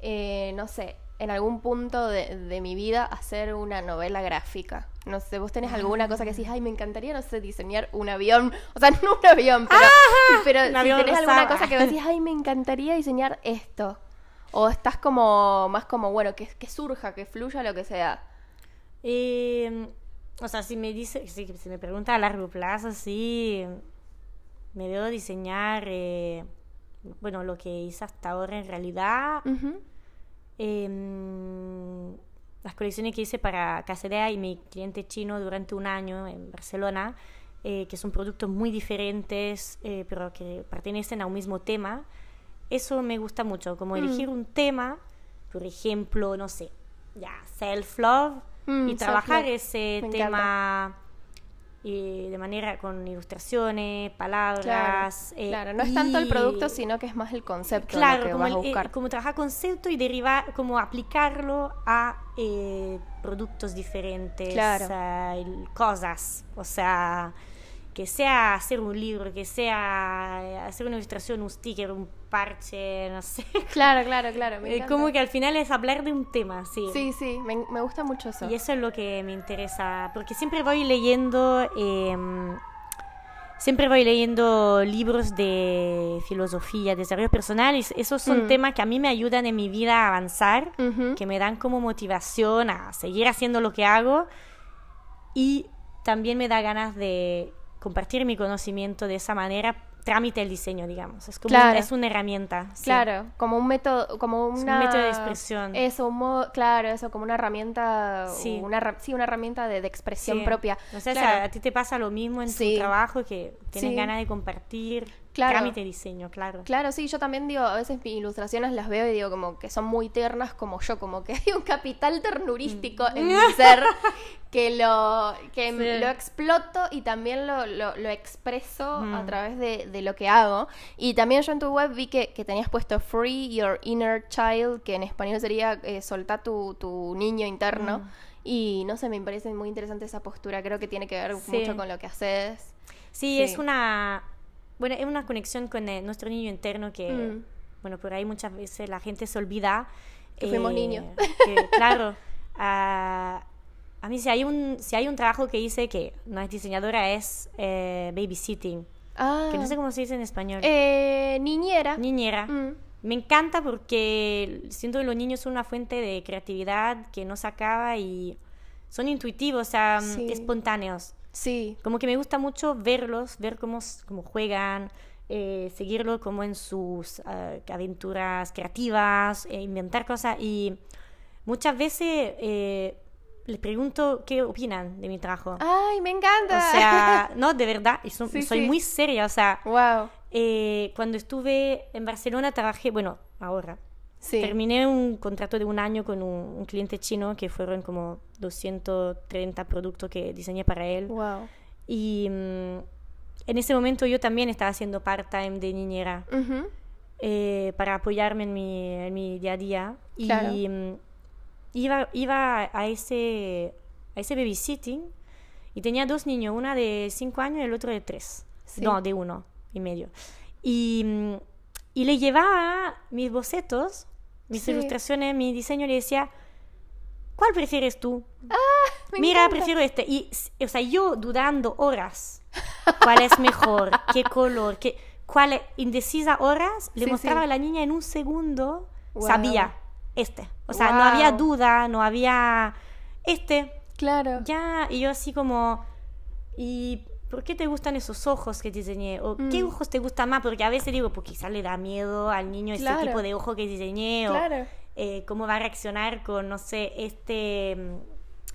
eh, no sé, en algún punto de, de mi vida hacer una novela gráfica? No sé, vos tenés alguna cosa que decís, ay, me encantaría, no sé, diseñar un avión, o sea, [LAUGHS] no un avión, pero, pero Un si avión tenés alguna cosa que decís, ay, me encantaría diseñar esto. O estás como, más como, bueno, que, que surja, que fluya lo que sea. Eh, o sea, si me dice, si, si me pregunta a largo plazo, sí, me veo diseñar, eh, bueno, lo que hice hasta ahora en realidad. Ujú. Em, las colecciones que hice para Casedea y mi cliente chino durante un año en Barcelona, eh, que son productos muy diferentes, eh, pero que pertenecen a un mismo tema. Eso me gusta mucho, como Mm. elegir un tema, por ejemplo, no sé, ya, self-love, Mm, y trabajar ese Me tema eh, de manera con ilustraciones, palabras. Claro, eh, claro, no es tanto el producto, sino que es más el concepto Claro, lo que como, vas a el- eh, buscar. como trabajar concepto y derivar, como aplicarlo a eh, productos diferentes, Claro. cosas, o sea, que sea hacer un libro, que sea eh, hacer una ilustración, un sticker, un parche, no sé. [LAUGHS] Claro, claro, claro. Me Eh, encanta. como que al final es hablar de un tema, sí. Sí, sí, me, me gusta mucho eso. Y eso es lo que me interesa, porque siempre voy leyendo, eh, siempre voy leyendo libros de filosofía, desarrollo personal, y esos son Mm. temas que a mí me ayudan en mi vida a avanzar, Ujú. que me dan como motivación a seguir haciendo lo que hago y también me da ganas de compartir mi conocimiento de esa manera, trámite el diseño, digamos. Es como Claro. una, es una herramienta. sí. Claro, como un método, como Es un una... método de expresión. Eso, un modo, claro, eso, como una herramienta, Sí. una, sí, una herramienta de, de expresión Sí. propia. Sé si Claro. a, a ti te pasa lo mismo en tu trabajo, que tienes ganas de compartir Claro. trámite diseño, claro. Claro, sí, yo también digo, a veces mis ilustraciones las veo y digo como que son muy tiernas como yo, como que [LAUGHS] hay un capital ternurístico en mi ser [LAUGHS] que lo que Mm. Sí. lo exploto y también lo, lo, lo expreso a Ujú. través de, de lo que hago. Y también yo en tu web vi que, que tenías puesto Free Your Inner Child, que en español sería eh, soltar tu, tu niño interno. Mm. Y no sé, me parece muy interesante esa postura, creo que tiene que ver Sí. mucho con lo que haces. Sí, Sí. es una bueno, es una conexión con eh, nuestro niño interno que Mm. bueno, por ahí muchas veces la gente se olvida Que fuimos niños. que, [LAUGHS] claro, a, a mí si hay un si hay un trabajo que hice que no es diseñadora es eh, babysitting, Ah, que no sé cómo se dice en español. eh, niñera. Niñera. Mm. Me encanta porque siento que los niños son una fuente de creatividad que no se acaba y son intuitivos, o sea, Sí. espontáneos. Sí, Como que me gusta mucho verlos, ver cómo, cómo juegan, eh, seguirlo como en sus ah, aventuras creativas, eh, inventar cosas y muchas veces eh, les pregunto qué opinan de mi trabajo. Ay, me encanta. O sea, [LAUGHS] no, de verdad, Sí, soy sí. muy seria, o sea, wow. eh, cuando estuve en Barcelona trabajé, bueno, ahora, Sí. terminé un contrato de un año con un, un cliente chino que fueron como 230 productos que diseñé para él. Wow. Y mm, en ese momento yo también estaba haciendo part-time de niñera Ujú. eh, para apoyarme en mi, en mi día a día. Y Claro. mm, iba, iba a ese, a ese babysitting y tenía dos niños, una de 5 años y el otro de 3. Sí. No, de uno y medio. Y, mm, y le llevaba mis bocetos, mis Sí. ilustraciones, mi diseño, le decía, ¿cuál prefieres tú? Me Mira, encanta. prefiero este. Y, o sea, yo dudando horas. ¿Cuál es mejor? [LAUGHS] ¿Qué color? ¿Qué, ¿Cuál es? Indecisa horas. Le Sí, mostraba sí. a la niña en un segundo. Wow. Sabía. Este. O sea, no había duda, no había... Este. Claro. Ya. Y yo así como... ¿Y por qué te gustan esos ojos que diseñé? ¿O qué Mm. ojos te gustan más? Porque a veces digo, pues quizás le da miedo al niño Claro. ese tipo de ojo que diseñé. O, Claro. eh, cómo va a reaccionar con, no sé, este, mm,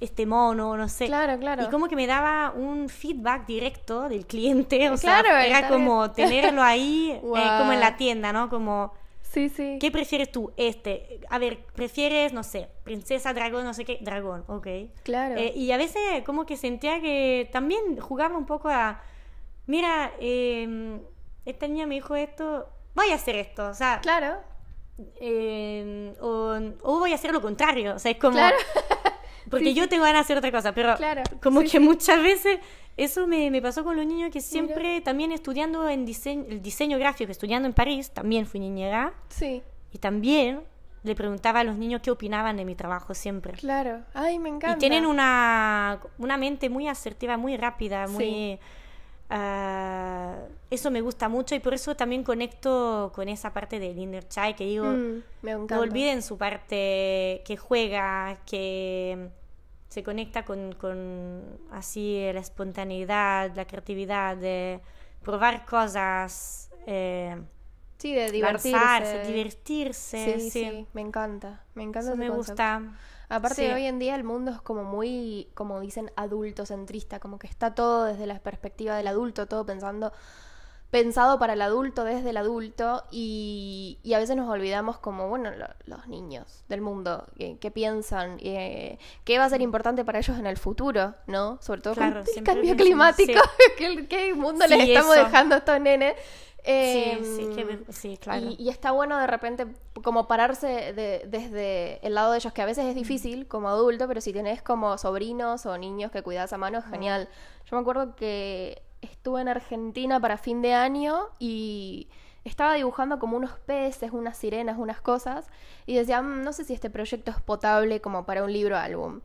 este mono, no sé. Claro, claro. Y como que me daba un feedback directo del cliente, [LAUGHS] o sea, Claro, era está como [LAUGHS] tenerlo ahí, eh, como en la tienda, ¿no? Como, Sí, sí. ¿qué prefieres tú? Este, a ver, prefieres, no sé, princesa, dragón, no sé qué, dragón, ok. Claro. Eh, y a veces como que sentía que también jugaba un poco a, mira, eh, esta niña me dijo esto, voy a hacer esto, o sea, Claro. eh, o, o voy a hacer lo contrario. O sea, es como. Claro. [LAUGHS] Porque Sí, yo tengo ganas de hacer otra cosa, pero Claro, como sí, que muchas veces eso me, me pasó con los niños que siempre también estudiando en diseño, el diseño gráfico, estudiando en París, también fui niñera Sí. y también le preguntaba a los niños qué opinaban de mi trabajo siempre. Claro. Ay, me encanta. Y tienen una, una mente muy asertiva, muy rápida, muy... Ah, eso me gusta mucho y por eso también conecto con esa parte del inner child que digo, Mm, no olviden su parte que juega, que se conecta con, con así la espontaneidad, la creatividad, de probar cosas, eh, Sí, de divertirse. lanzarse, divertirse. Sí, sí, sí. me encanta. Me encanta Eso me concepto. gusta. Aparte, Sí. hoy en día el mundo es como muy, como dicen, adultocentrista, como que está todo desde la perspectiva del adulto, todo pensando, pensado para el adulto, desde el adulto, y, y a veces nos olvidamos como, bueno, lo- los niños del mundo, eh, qué piensan, eh, qué va a ser importante para ellos en el futuro, ¿no? Sobre todo Claro, con el siempre cambio climático, [LAUGHS] ¿qué, qué mundo les estamos eso. dejando a estos nenes. Sí, Em, sí, que me- sí, claro. y, y está bueno de repente como pararse de- desde el lado de ellos, que a veces es difícil como adulto, pero si tenés como sobrinos o niños que cuidas a mano, es genial. Yo me acuerdo que estuve en Argentina para fin de año y estaba dibujando como unos peces, unas sirenas, unas cosas, y decía, "Mm, no sé si este proyecto es potable como para un libro álbum.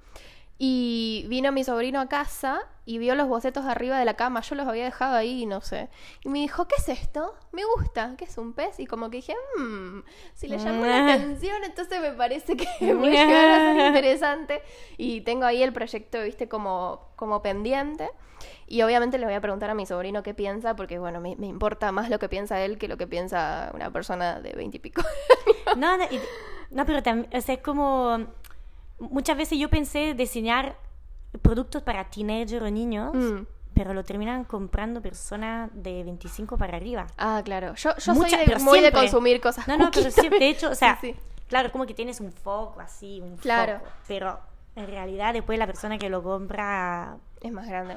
Y vino mi sobrino a casa y vio los bocetos arriba de la cama. Yo los había dejado ahí, no sé. Y me dijo, ¿qué es esto? Me gusta. ¿Qué es un pez? Y como que dije, mmm, si le llamó la atención, entonces me parece que [LAUGHS] puede llegar a ser interesante. Y tengo ahí el proyecto, viste, como, como pendiente. Y obviamente le voy a preguntar a mi sobrino qué piensa, porque bueno, me, me importa más lo que piensa él que lo que piensa una persona de veintipico. no, no, no, pero también, o sea, es como muchas veces yo pensé diseñar productos para teenagers o niños, mm. pero lo terminan comprando personas de 25 para arriba. Ah, claro. Yo, yo soy muy de consumir cosas. No, no, pero siempre, de hecho, o sea, [LAUGHS] claro, como que tienes un foco así, un claro. pero en realidad después la persona que lo compra es más grande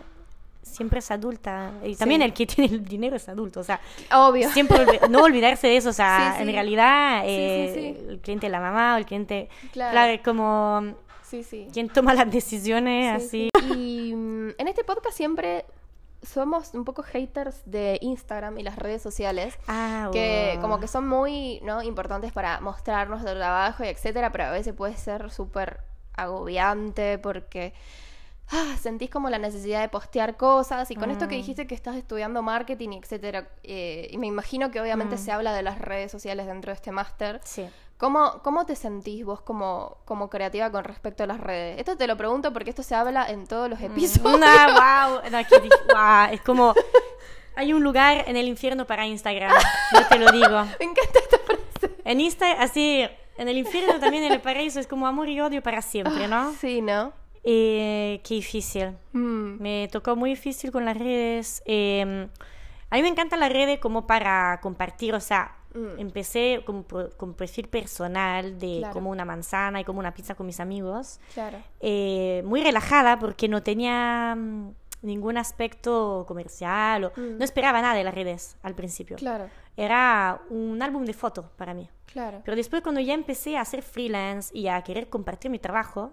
siempre es adulta. Y también el que [LAUGHS] tiene el dinero es adulto. O sea, obvio. Siempre no olvidarse de eso. O sea, [LAUGHS] en realidad, eh, el cliente es la mamá o el cliente. Claro, es como. Sí, sí. Quien toma las decisiones así. Y mm, en este podcast siempre somos un poco haters de Instagram y las redes sociales ah, que como que son muy no importantes para mostrarnos nuestro trabajo y etcétera pero a veces puede ser súper agobiante porque ah, sentís como la necesidad de postear cosas y con esto que mm. dijiste que estás estudiando marketing, etcétera, eh, y me imagino que obviamente mm. se habla de las redes sociales dentro de este máster. Sí. ¿Cómo, ¿Cómo te sentís vos como, como creativa con respecto a las redes? Esto te lo pregunto porque esto se habla en todos los mm. episodios. [LAUGHS] wow. wow. Es como... Hay un lugar en el infierno para Instagram, yo te lo digo. [LAUGHS] Me encanta esta frase. En Instagram, así, en el infierno también en el paraíso es como amor y odio para siempre, ¿no? Sí, ¿no? Eh, qué difícil. Mm. Me tocó muy difícil con las redes. Em, a mí me encanta las redes como para compartir, o sea, mm. empecé con, con, perfil personal de como una manzana y como una pizza con mis amigos. Claro. Eh, muy relajada porque no tenía mm, ningún aspecto comercial o no esperaba nada de las redes al principio. Claro. Era un álbum de fotos para mí. Claro. Pero después cuando ya empecé a hacer freelance y a querer compartir mi trabajo,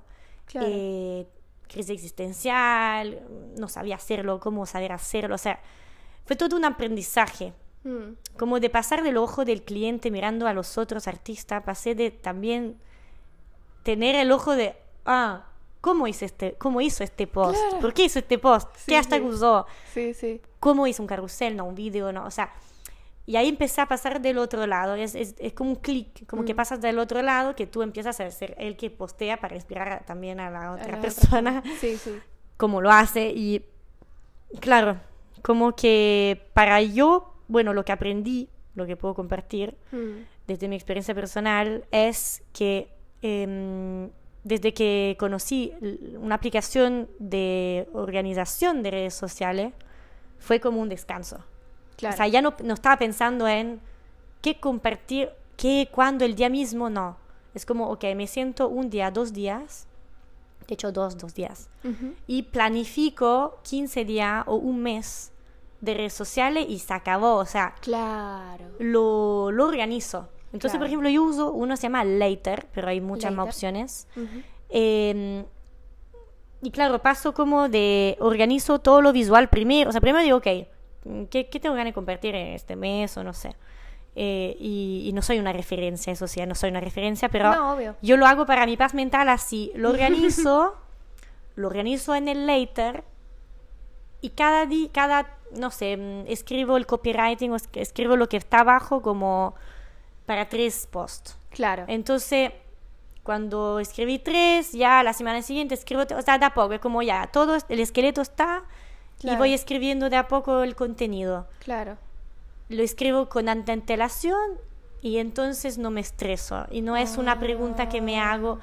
eh, crisis existencial, no sabía hacerlo, cómo saber hacerlo, o sea, fue todo un aprendizaje. Mm. Como de pasar del ojo del cliente mirando a los otros artistas, pasé de también tener el ojo de, ah, ¿cómo hizo este, cómo hizo este post? ¿Por qué hizo este post? ¿Qué hasta usó? Sí, sí. ¿Cómo hizo un carrusel, no un video, no? O sea, y ahí empecé a pasar del otro lado. Es, es, es como un clic, como que mm. pasas del otro lado, que tú empiezas a ser el que postea para inspirar también a la otra persona. Sí, sí. Como lo hace. Y claro, como que para yo, bueno, lo que aprendí, lo que puedo compartir mm. desde mi experiencia personal, es que em, desde que conocí una aplicación de organización de redes sociales, fue como un descanso. O sea, ya no, no estaba pensando en qué compartir, qué, cuándo, el día mismo, no. Es como, ok, me siento un día, dos días, de hecho dos, dos días, y planifico 15 días o un mes de redes sociales y se acabó, o sea, claro. lo, lo organizo. Entonces, por ejemplo, yo uso, uno se llama Later, pero hay muchas más opciones. Em, y claro, paso como de organizo todo lo visual primero. O sea, primero digo, ok, ¿qué, tengo ganas de compartir en este mes o no sé? Eh, y, no soy una referencia, eso sí, no soy una referencia, pero yo lo hago para mi paz mental así. Lo organizo, [LAUGHS] lo organizo en el later y cada día, cada, no sé, mm, escribo el copywriting o escribo lo que está abajo como para tres posts. Claro. Entonces, cuando escribí tres, ya la semana siguiente escribo, o sea, da poco, es como ya, todo el esqueleto está y voy escribiendo de a poco el contenido. Claro. Lo escribo con antelación y entonces no me estreso y no es una pregunta que me hago.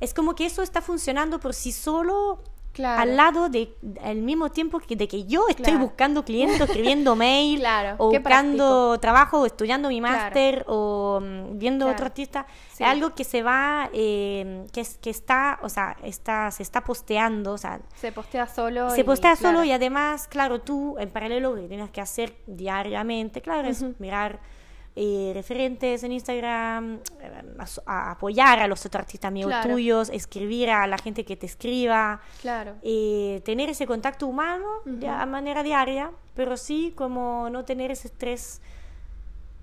Es como que eso está funcionando por sí solo al lado de al mismo tiempo que de que yo estoy buscando clientes, escribiendo [LAUGHS] mail, o buscando trabajo, o estudiando mi máster, o mm, viendo otro artista, es algo que se va, eh, que, que está, o sea, está, se está posteando, o sea, se postea solo. Se postea solo y además, claro, tú en paralelo lo que tienes que hacer diariamente, claro, es mirar eh, referentes en Instagram, eh, a, apoyar a los otros artistas amigos tuyos, escribir a la gente que te escriba, claro. Eh, tener ese contacto humano de, a manera diaria, pero sí como no tener ese estrés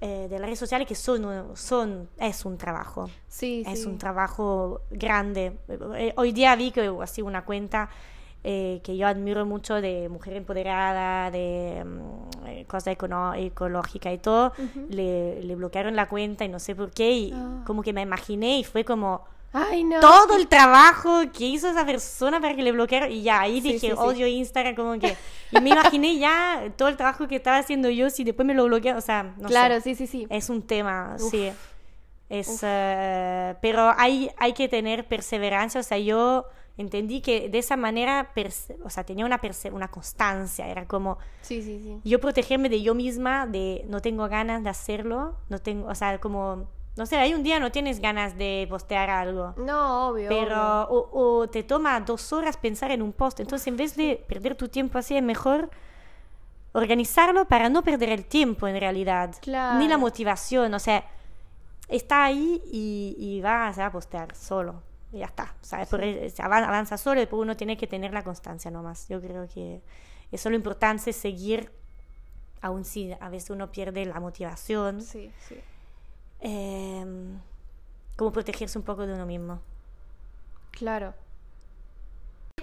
eh, de las redes sociales que son, son es un trabajo. Sí, es sí. un trabajo grande. Hoy día vi que así una cuenta eh, que yo admiro mucho de mujer empoderada, de mm, eh, cosa econo- ecológica y todo, le, le bloquearon la cuenta y no sé por qué, y Ah. como que me imaginé y fue como Ay, no. todo el trabajo que hizo esa persona para que le bloquearan y ya ahí Sí, dije sí, sí. odio Instagram como que y me imaginé ya todo el trabajo que estaba haciendo yo si después me lo bloquean o sea no claro, sé sí, sí, sí. es un tema Uf. sí es eh, pero hay hay que tener perseverancia o sea yo entendí que de esa manera o sea tenía una una constancia era como Sí, sí, sí. yo protegerme de yo misma, de no tengo ganas de hacerlo, no tengo, o sea, como, no sé, hay un día no tienes ganas de postear algo, No, obvio. obvio. pero, o, o te toma dos horas pensar en un post, entonces en vez de perder tu tiempo así, es mejor organizarlo para no perder el tiempo en realidad, Claro. ni la motivación, o sea, está ahí y, y va, se va a postear solo. Y ya está, o sea, avan- avanza solo y después uno tiene que tener la constancia nomás. Yo creo que eso es lo importante, seguir, aun si a veces uno pierde la motivación, Sí, sí. eh, como protegerse un poco de uno mismo. Claro.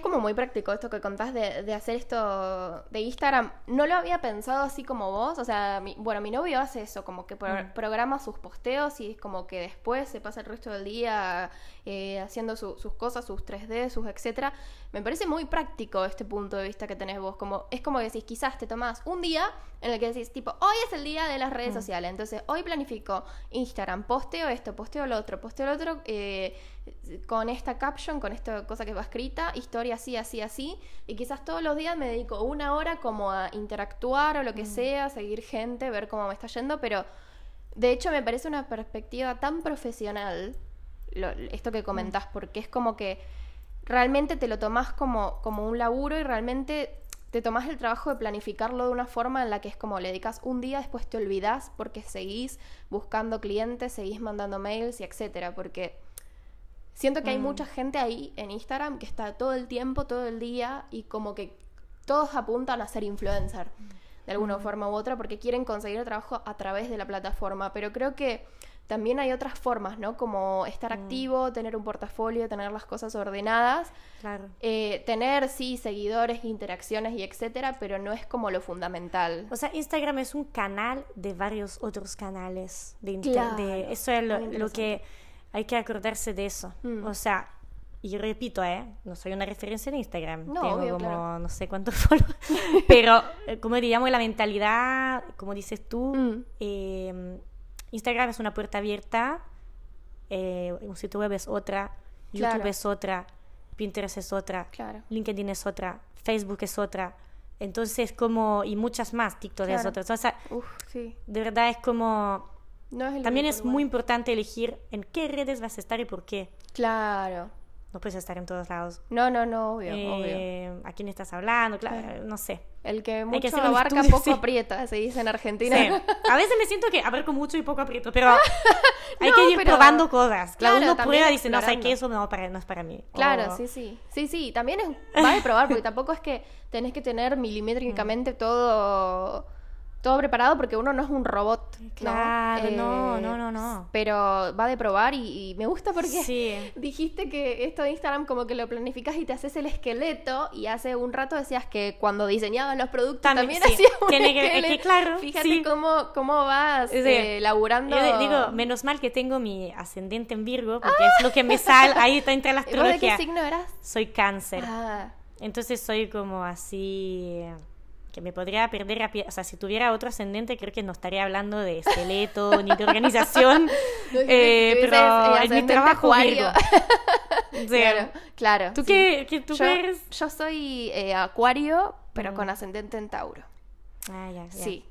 Como muy práctico esto que contás de, de hacer esto de Instagram. No lo había pensado así como vos. O sea, mi- bueno, mi novio hace eso, como que pro- Mm. programa sus posteos y es como que después se pasa el resto del día eh, haciendo su- sus cosas, sus 3D, sus etcétera. Me parece muy práctico este punto de vista que tenés vos. Como, es como que decís, quizás te tomás un día en el que decís, tipo, hoy es el día de las redes sociales. Entonces, hoy planifico Instagram, posteo esto, posteo lo otro, posteo lo otro, eh, con esta caption, con esta cosa que va escrita, historia así, así, así. Y quizás todos los días me dedico una hora como a interactuar o lo que sea, seguir gente, ver cómo me está yendo, pero de hecho me parece una perspectiva tan profesional lo- esto que comentás, porque es como que realmente te lo tomás como, como un laburo y realmente te tomás el trabajo de planificarlo de una forma en la que es como le dedicas un día, después te olvidás porque seguís buscando clientes, seguís mandando mails y etcétera, porque siento que hay mucha gente ahí en Instagram que está todo el tiempo, todo el día y como que todos apuntan a ser influencer de alguna forma u otra porque quieren conseguir el trabajo a través de la plataforma, pero creo que también hay otras formas, ¿no? Como estar activo, tener un portafolio, tener las cosas ordenadas, Claro. eh, tener, sí, seguidores, interacciones y etcétera, pero no es como lo fundamental. O sea, Instagram es un canal de varios otros canales de inter- Claro, eso es lo que hay que acordarse de eso. Mm. O sea, y repito, ¿eh? No soy una referencia en Instagram. No, Tengo obvio, como claro. no sé cuántos [LAUGHS] followers. Pero, eh, como digamos, la mentalidad, como dices tú, Mm. eh, Instagram es una puerta abierta, eh, un sitio web es otra, YouTube Claro. es otra, Pinterest es otra, Claro. LinkedIn es otra, Facebook es otra. Entonces, como, y muchas más, TikTok es otra. O sea, Uf, sí. de verdad es como, No es el también es lugar. muy importante elegir en qué redes vas a estar y por qué. Claro. No puedes estar en todos lados. No, no, no, obvio, obvio. Eh, ¿A quién estás hablando? Claro, no sé. El que que mucho un abarca, estudio, poco sí. aprieta, se dice en Argentina. Sí. A veces me siento que abarco mucho y poco aprieto, pero [LAUGHS] hay No, que ir pero- probando cosas. Claro, Claro, uno prueba y dice, no, sé que eso no, para, no es para mí. Claro, O- sí, sí. Sí, sí, también es, va de probar, porque [LAUGHS] tampoco es que tenés que tener milimétricamente todo, todo preparado, porque uno no es un robot. Claro, no, Eh, no, no, no. Pero va de probar y, y me gusta porque Sí. [LAUGHS] dijiste que esto de Instagram como que lo planificas y te haces el esqueleto y hace un rato decías que cuando diseñabas los productos también, También, sí. hacías un Tiene que- es que esqueleto. claro, Fíjate sí. cómo, cómo vas eh, laburando. Yo digo, menos mal que tengo mi ascendente en Virgo, porque es lo que me sale, ahí está entre la [LAUGHS] ¿Vos de qué astrología. signo eras? Soy cáncer. Ah, Entonces soy como así que me podría perder rápido. O sea, si tuviera otro ascendente, creo que no estaría hablando de esqueleto [LAUGHS] ni de organización. [LAUGHS] No, eh, pero en mi trabajo. Virgo. [LAUGHS] Claro, claro. ¿Tú sí. qué, qué- tú yo, eres? yo soy eh, acuario, pero Mm. con ascendente en Tauro. Ah, ya, ya. Sí.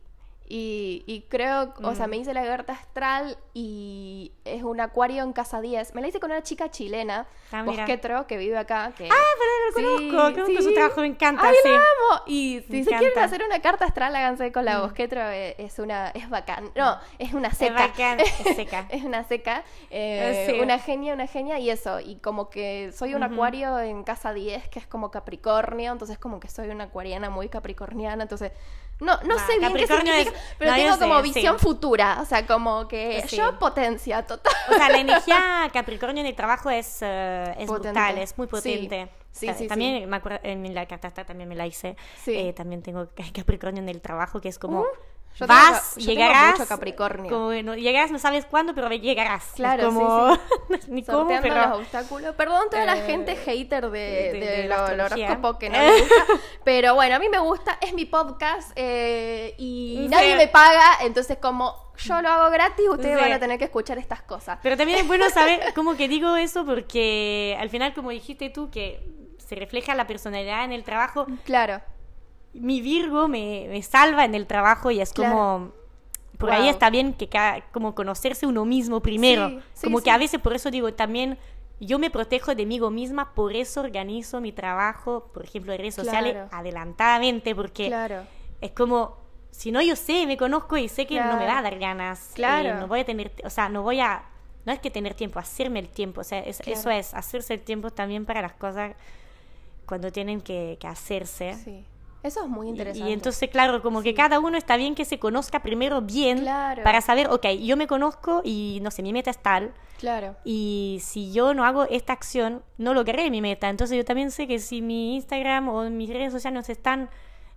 Y, y creo, o sea, me hice la carta astral y es un acuario en casa 10. Me la hice con una chica chilena, Ah. Bosquetro, que vive acá. Que... Ah, pero lo Sí, conozco, conozco su trabajo, me encanta. ¡Ay, sí. la amo! Y Me si se quieren encanta. hacer una carta astral, háganse con la Mm. Bosquetro. eh, Es una, es bacán. No, es una seca. bacán, es [LAUGHS] seca. es una seca. eh, Sí. Una genia, una genia. Y eso. Y como que soy un acuario en casa 10, que es como Capricornio. Entonces como que soy una acuariana muy capricorniana. Entonces, no, no Nah, sé bien qué es- pero No, tengo sé, como sí. visión futura, o sea, como que Sí. yo potencia total. O sea, la [LAUGHS] energía Capricornio en el trabajo es, eh, es brutal, es muy potente. Sí, O sea, sí, también me acuerdo, en la carta astral también me la hice. Eh, también tengo [LAUGHS] Capricornio en el trabajo, que es como... Uh, yo vas, tengo- yo tengo llegarás. mucho Capricornio. como, no, llegarás, no sabes cuándo, pero llegarás. Es Claro, sí, como, [LAUGHS] ni cómo, pero. los obstáculos. Perdón toda la Eh, gente hater de, de- de de lo- el horóscopo que no [LAUGHS] me gusta. Pero bueno, a mí me gusta, es mi podcast eh, y Sí. nadie me paga, entonces como yo lo hago gratis, ustedes Sí. van a tener que escuchar estas cosas. Pero también es bueno saber [LAUGHS] cómo que digo eso porque al final, como dijiste tú, que se refleja la personalidad en el trabajo. Claro, Mi Virgo me, me salva en el trabajo y es Claro. como... Por ahí Wow. está bien que como conocerse uno mismo primero. Sí, sí, como sí. que a veces por eso digo también, yo me protejo de mí misma, por eso organizo mi trabajo, por ejemplo, en redes sociales, Claro. adelantadamente, porque claro. es como, si no yo sé, me conozco y sé que no me va a dar ganas. Claro. eh, no voy a tener, o sea, no voy a, no es que tener tiempo, hacerme el tiempo, o sea, es- Claro. eso es, hacerse el tiempo también para las cosas cuando tienen que, que hacerse. Sí. Eso es muy interesante. Y, entonces, claro, como que cada uno está bien que se conozca primero bien Claro. para saber, ok, yo me conozco y no sé, mi meta es tal. Claro. Y si yo no hago esta acción, no lograré mi meta. Entonces yo también sé que si mi Instagram o mis redes sociales no están,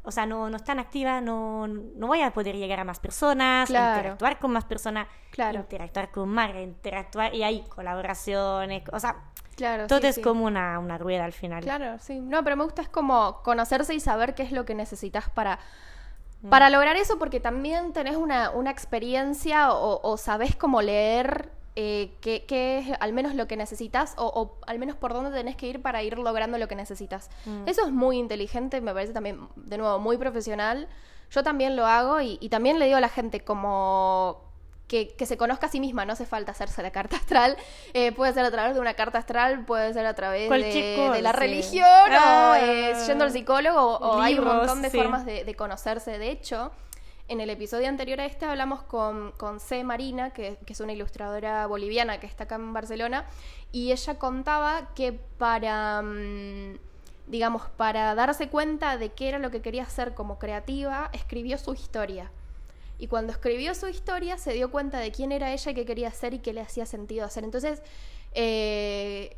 o sea, no, no están activas, no, no voy a poder llegar a más personas, Claro. interactuar con más personas, Claro. interactuar con marcas, interactuar y hay colaboraciones, o sea, Claro. todo sí, es sí. como una, una rueda al final. Claro, sí. No, pero me gusta es como conocerse y saber qué es lo que necesitas para, para lograr eso, porque también tenés una, una experiencia o, o sabés cómo leer eh, qué, qué es al menos lo que necesitas o, o al menos por dónde tenés que ir para ir logrando lo que necesitas. Mm. Eso es muy inteligente, me parece también, de nuevo, muy profesional. Yo también lo hago y, y también le digo a la gente como que, que se conozca a sí misma, no hace falta hacerse la carta astral. Eh, puede ser a través de una carta astral, puede ser a través de, de la religión Ah. o eh, yendo al psicólogo o, hay un montón de sí. formas de, de conocerse. De hecho, en el episodio anterior a este hablamos con, con C. Marina, que, que es una ilustradora boliviana que está acá en Barcelona, y ella contaba que para, mm, digamos, para darse cuenta de qué era lo que quería hacer como creativa, escribió su historia. Y cuando escribió su historia se dio cuenta de quién era ella y qué quería hacer y qué le hacía sentido hacer. Entonces, eh,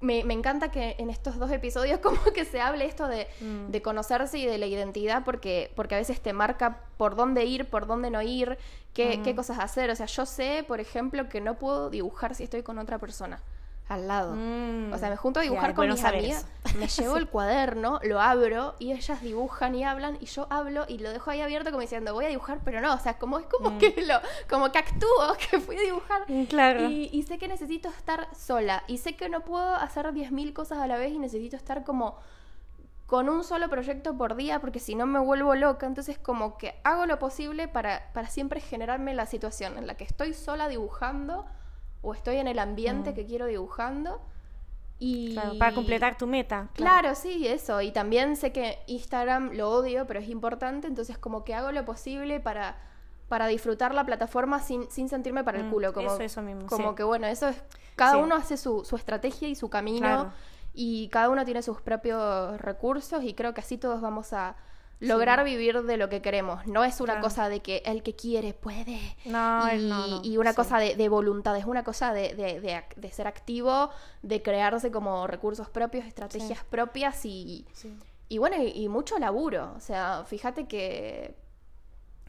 me, me encanta que en estos dos episodios [LAUGHS] como que se hable esto de, Mm. de conocerse y de la identidad porque, porque a veces te marca por dónde ir, por dónde no ir, qué, qué cosas hacer. O sea, yo sé, por ejemplo, que no puedo dibujar si estoy con otra persona al lado. Mm. O sea, me junto a dibujar con mis amigas, [LAUGHS] me llevo el cuaderno, lo abro y ellas dibujan y hablan y yo hablo y lo dejo ahí abierto como diciendo voy a dibujar, pero no, o sea, como es como que lo, como que actúo [LAUGHS] que fui a dibujar Mm, claro. y, y sé que necesito estar sola y sé que no puedo hacer 10.000 cosas a la vez y necesito estar como con un solo proyecto por día porque si no me vuelvo loca, entonces como que hago lo posible para, para siempre generarme la situación en la que estoy sola dibujando o estoy en el ambiente que quiero dibujando y Mm. Claro, para completar tu meta. Claro, sí, eso. Y también sé que Instagram lo odio, pero es importante, entonces como que hago lo posible para, para disfrutar la plataforma sin, sin sentirme para el Mm, culo. Como, eso, eso mismo, Como sí. que bueno, eso es. Cada Sí. uno hace su, su estrategia y su camino. Claro. Y cada uno tiene sus propios recursos. Y creo que así todos vamos a lograr vivir de lo que queremos. No es una Claro. cosa de que el que quiere puede. No, y, no, no, y una sí. cosa de, de voluntad, es una cosa de, de- ser activo, de crearse como recursos propios, estrategias propias y, y bueno, y, y mucho laburo. O sea, fíjate que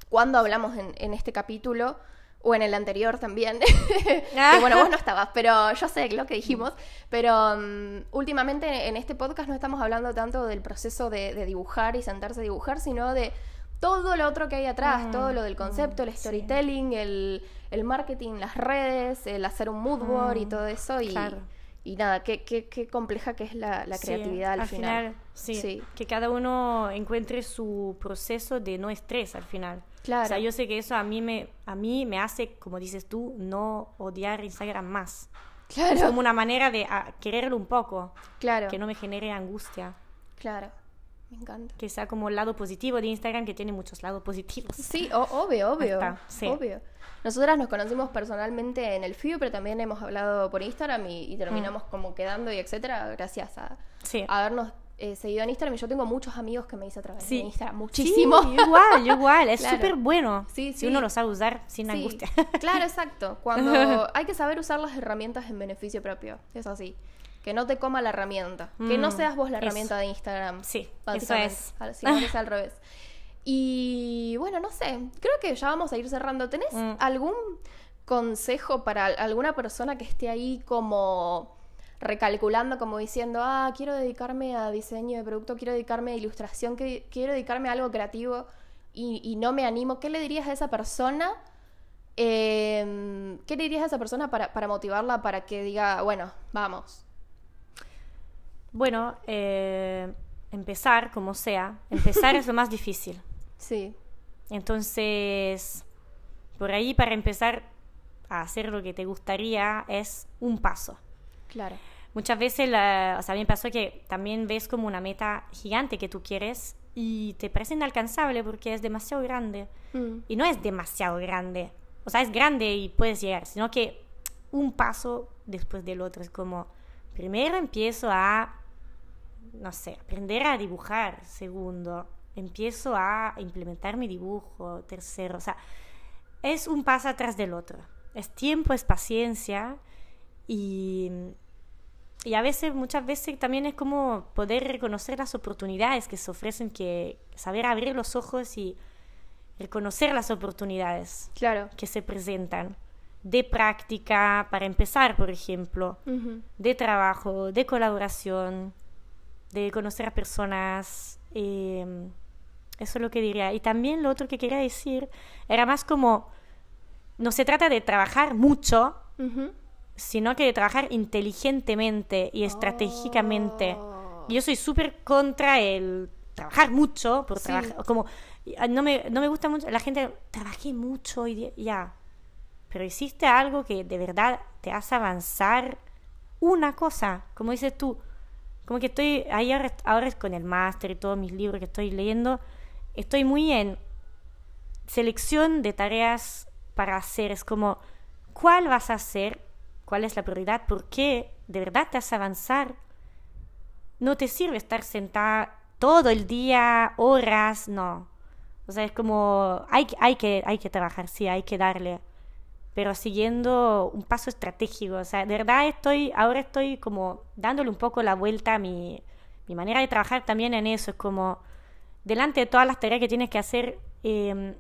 cuando hablamos en, en este capítulo, o en el anterior también, [LAUGHS] que bueno, vos no estabas, pero yo sé lo que dijimos, pero mm, últimamente en este podcast no estamos hablando tanto del proceso de, de dibujar y sentarse a dibujar, sino de todo lo otro que hay atrás, Mm, todo lo del concepto, el mm, sí. storytelling, el, el marketing, las redes, el hacer un mood board y Mm, todo eso. Y, claro. y nada, qué, qué, qué compleja que es la, la Sí, creatividad al, final. sí, Sí. Que cada uno encuentre su proceso de no estrés al final. Claro. O sea, yo sé que eso a mí me, a mí me hace, como dices tú, no odiar Instagram más. Es Claro, como una manera de ah, quererlo un poco, claro, que no me genere angustia. claro. Me encanta. Que sea como el lado positivo de Instagram, que tiene muchos lados positivos. Sí, o- obvio, obvio. sí. Obvio. Nosotras nos conocimos personalmente en el FIU, pero también hemos hablado por Instagram y, y terminamos como quedando y etcétera, gracias a, Sí. a habernos eh, seguido en Instagram y yo tengo muchos amigos que me hice a través Sí. de Instagram. Sí, Muchísimo. igual, igual. Es [LAUGHS] Claro. súper bueno. Sí, Si sí. uno lo sabe usar sin Sí, angustia. [LAUGHS] Claro, exacto. Cuando [LAUGHS] hay que saber usar las herramientas en beneficio propio. Es así. Que no te coma la herramienta. Que no Mm, seas vos la eso. herramienta de Instagram. Sí, eso es. Al- Sino que sea al revés. Y bueno, no sé. Creo que ya vamos a ir cerrando. ¿Tenés Mm. algún consejo para al- alguna persona que esté ahí como recalculando, como diciendo, ah, quiero dedicarme a diseño de producto, quiero dedicarme a ilustración, quiero dedicarme a algo creativo y, y no me animo? ¿Qué le dirías a esa persona? Eh, ¿Qué le dirías a esa persona para, para motivarla para que diga, bueno, vamos? Bueno, eh, empezar como sea. Empezar es lo más difícil. [LAUGHS] Sí, Entonces, por ahí para empezar a hacer lo que te gustaría es un paso. Claro. Muchas veces, la- o sea, a mí me pasó que también ves como una meta gigante que tú quieres y te parece inalcanzable porque es demasiado grande. Mm, Y no es demasiado grande. O sea, es grande y puedes llegar, sino que un paso después del otro. Es como, primero empiezo a, no sé, aprender a dibujar. Segundo, empiezo a implementar mi dibujo. Tercero, o sea, es un paso atrás del otro. Es tiempo, es paciencia y, y a veces, muchas veces también es como poder reconocer las oportunidades que se ofrecen, que saber abrir los ojos y reconocer las oportunidades Claro. que se presentan de práctica, para empezar, por ejemplo, de trabajo, de colaboración, de conocer a personas. eh, eso es lo que diría. Y también lo otro que quería decir era más como, no se trata de trabajar mucho. Sino que de trabajar inteligentemente y estratégicamente. Oh. Yo soy súper contra el trabajar mucho, por Sí. trabajar, como, ah, no me, no me gusta mucho, la gente, trabajé mucho y ya, pero hiciste algo que de verdad te hace avanzar una cosa, como dices tú, como que estoy, ahí ahora, ahora es con el máster y todos mis libros que estoy leyendo, estoy muy en selección de tareas para hacer, es como, ¿cuál vas a hacer? ¿Cuál es la prioridad? ¿Por qué? ¿De verdad te hace avanzar? No te sirve estar sentada todo el día, horas, no. O sea, es como, hay, que- hay, que, hay que trabajar, sí, hay que darle, pero siguiendo un paso estratégico. O sea, de verdad estoy, ahora estoy como dándole un poco la vuelta a mi, mi manera de trabajar también en eso. Es como, delante de todas las tareas que tienes que hacer, eh,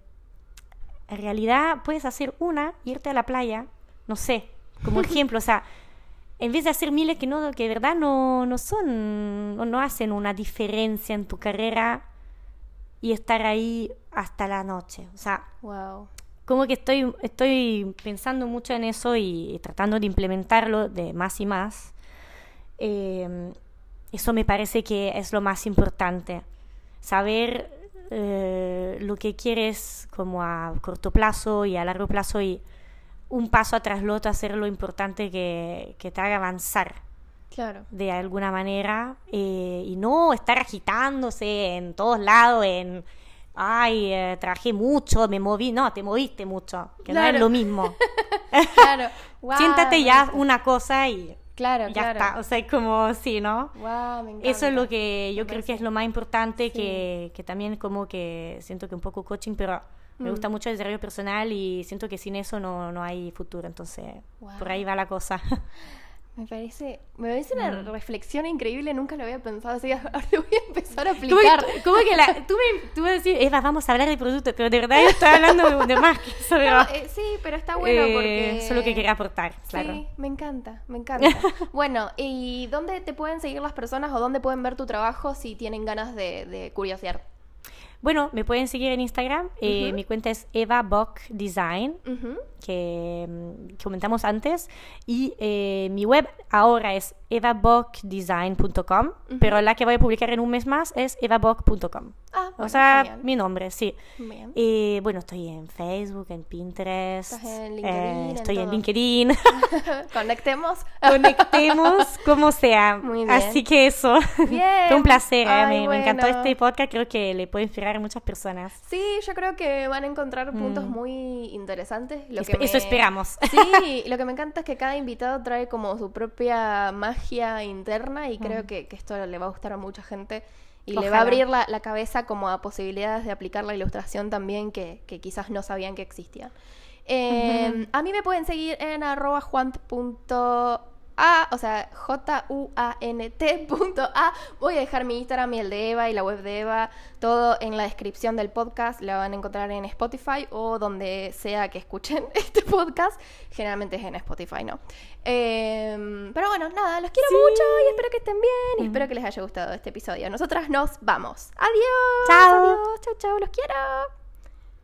en realidad puedes hacer una, irte a la playa, no sé, como ejemplo, o sea, en vez de hacer miles que no que de verdad no, no son o no hacen una diferencia en tu carrera y estar ahí hasta la noche. O sea, Wow. como que estoy, estoy pensando mucho en eso y, tratando de implementarlo de más y más. Eh, eso me parece que es lo más importante. Saber eh, lo que quieres como a corto plazo y a largo plazo y un paso atrás lo otro, hacer lo importante que, que te haga avanzar Claro. de alguna manera eh, y no estar agitándose en todos lados en ay eh, trabajé mucho me moví no te moviste mucho que no es lo mismo [LAUGHS] Claro. [LAUGHS] Guau, siéntate ya una cosa y Claro, ya claro. está o sea como sí no Guau, me eso es lo que yo Me creo que es lo más importante Sí. que, que también como que siento que un poco coaching pero me Mm. gusta mucho el desarrollo personal y siento que sin eso no, no hay futuro entonces Wow. por ahí va la cosa [LAUGHS] Me parece, me parece una Mm. reflexión increíble, nunca lo había pensado así, [LAUGHS] ahora lo voy a empezar a [LAUGHS] ¿Cómo aplicar. cómo que la, tú, me, tú me decís, Eva, vamos a hablar de producto, pero de verdad yo estoy hablando de, de más que eso, pero, No, eh, sí, pero está bueno eh, porque... Solo que quería aportar, claro. Sí, me encanta, me encanta. bueno, ¿y dónde te pueden seguir las personas o dónde pueden ver tu trabajo si tienen ganas de, de curiosear? Bueno, me pueden seguir en Instagram. eh. Mi cuenta es Eva Bock Design. Que mm, comentamos antes. Y eh, mi web ahora es evabockdesign.com, Ujú. pero la que voy a publicar en un mes más es evabock.com. Ah, O bueno, sea, genial. mi nombre, sí. Bien. Eh, bueno, estoy en Facebook, en Pinterest. Estás en eh, LinkedIn, en estoy en todo. LinkedIn. [LAUGHS] Conectemos. [LAUGHS] Conectemos como sea. Muy bien. Así que eso. Bien. Fue un placer, ¿eh? Ay, me, me encantó bueno. este podcast. Creo que le puede inspirar a muchas personas. Sí, yo creo que van a encontrar puntos muy interesantes. Lo que Eso me- esperamos. Sí, [LAUGHS] lo que me encanta es que cada invitado trae como su propia magia interna y creo que, que esto le va a gustar a mucha gente y le va a abrir la, la cabeza como a posibilidades de aplicar la ilustración también que, que quizás no sabían que existían. Eh, A mí me pueden seguir en arroba juan.a, o sea, J-U-A-N-T.a. [LAUGHS] Voy a dejar mi Instagram y el de Eva y la web de Eva, todo en la descripción del podcast. La van a encontrar en Spotify o donde sea que escuchen [LAUGHS] este podcast. Generalmente es en Spotify, ¿no? Eh, pero bueno, nada, los quiero Sí. mucho y espero que estén bien y espero que les haya gustado este episodio. Nosotras nos vamos. Adiós. Chao. Adiós. Chau, chau. Los quiero.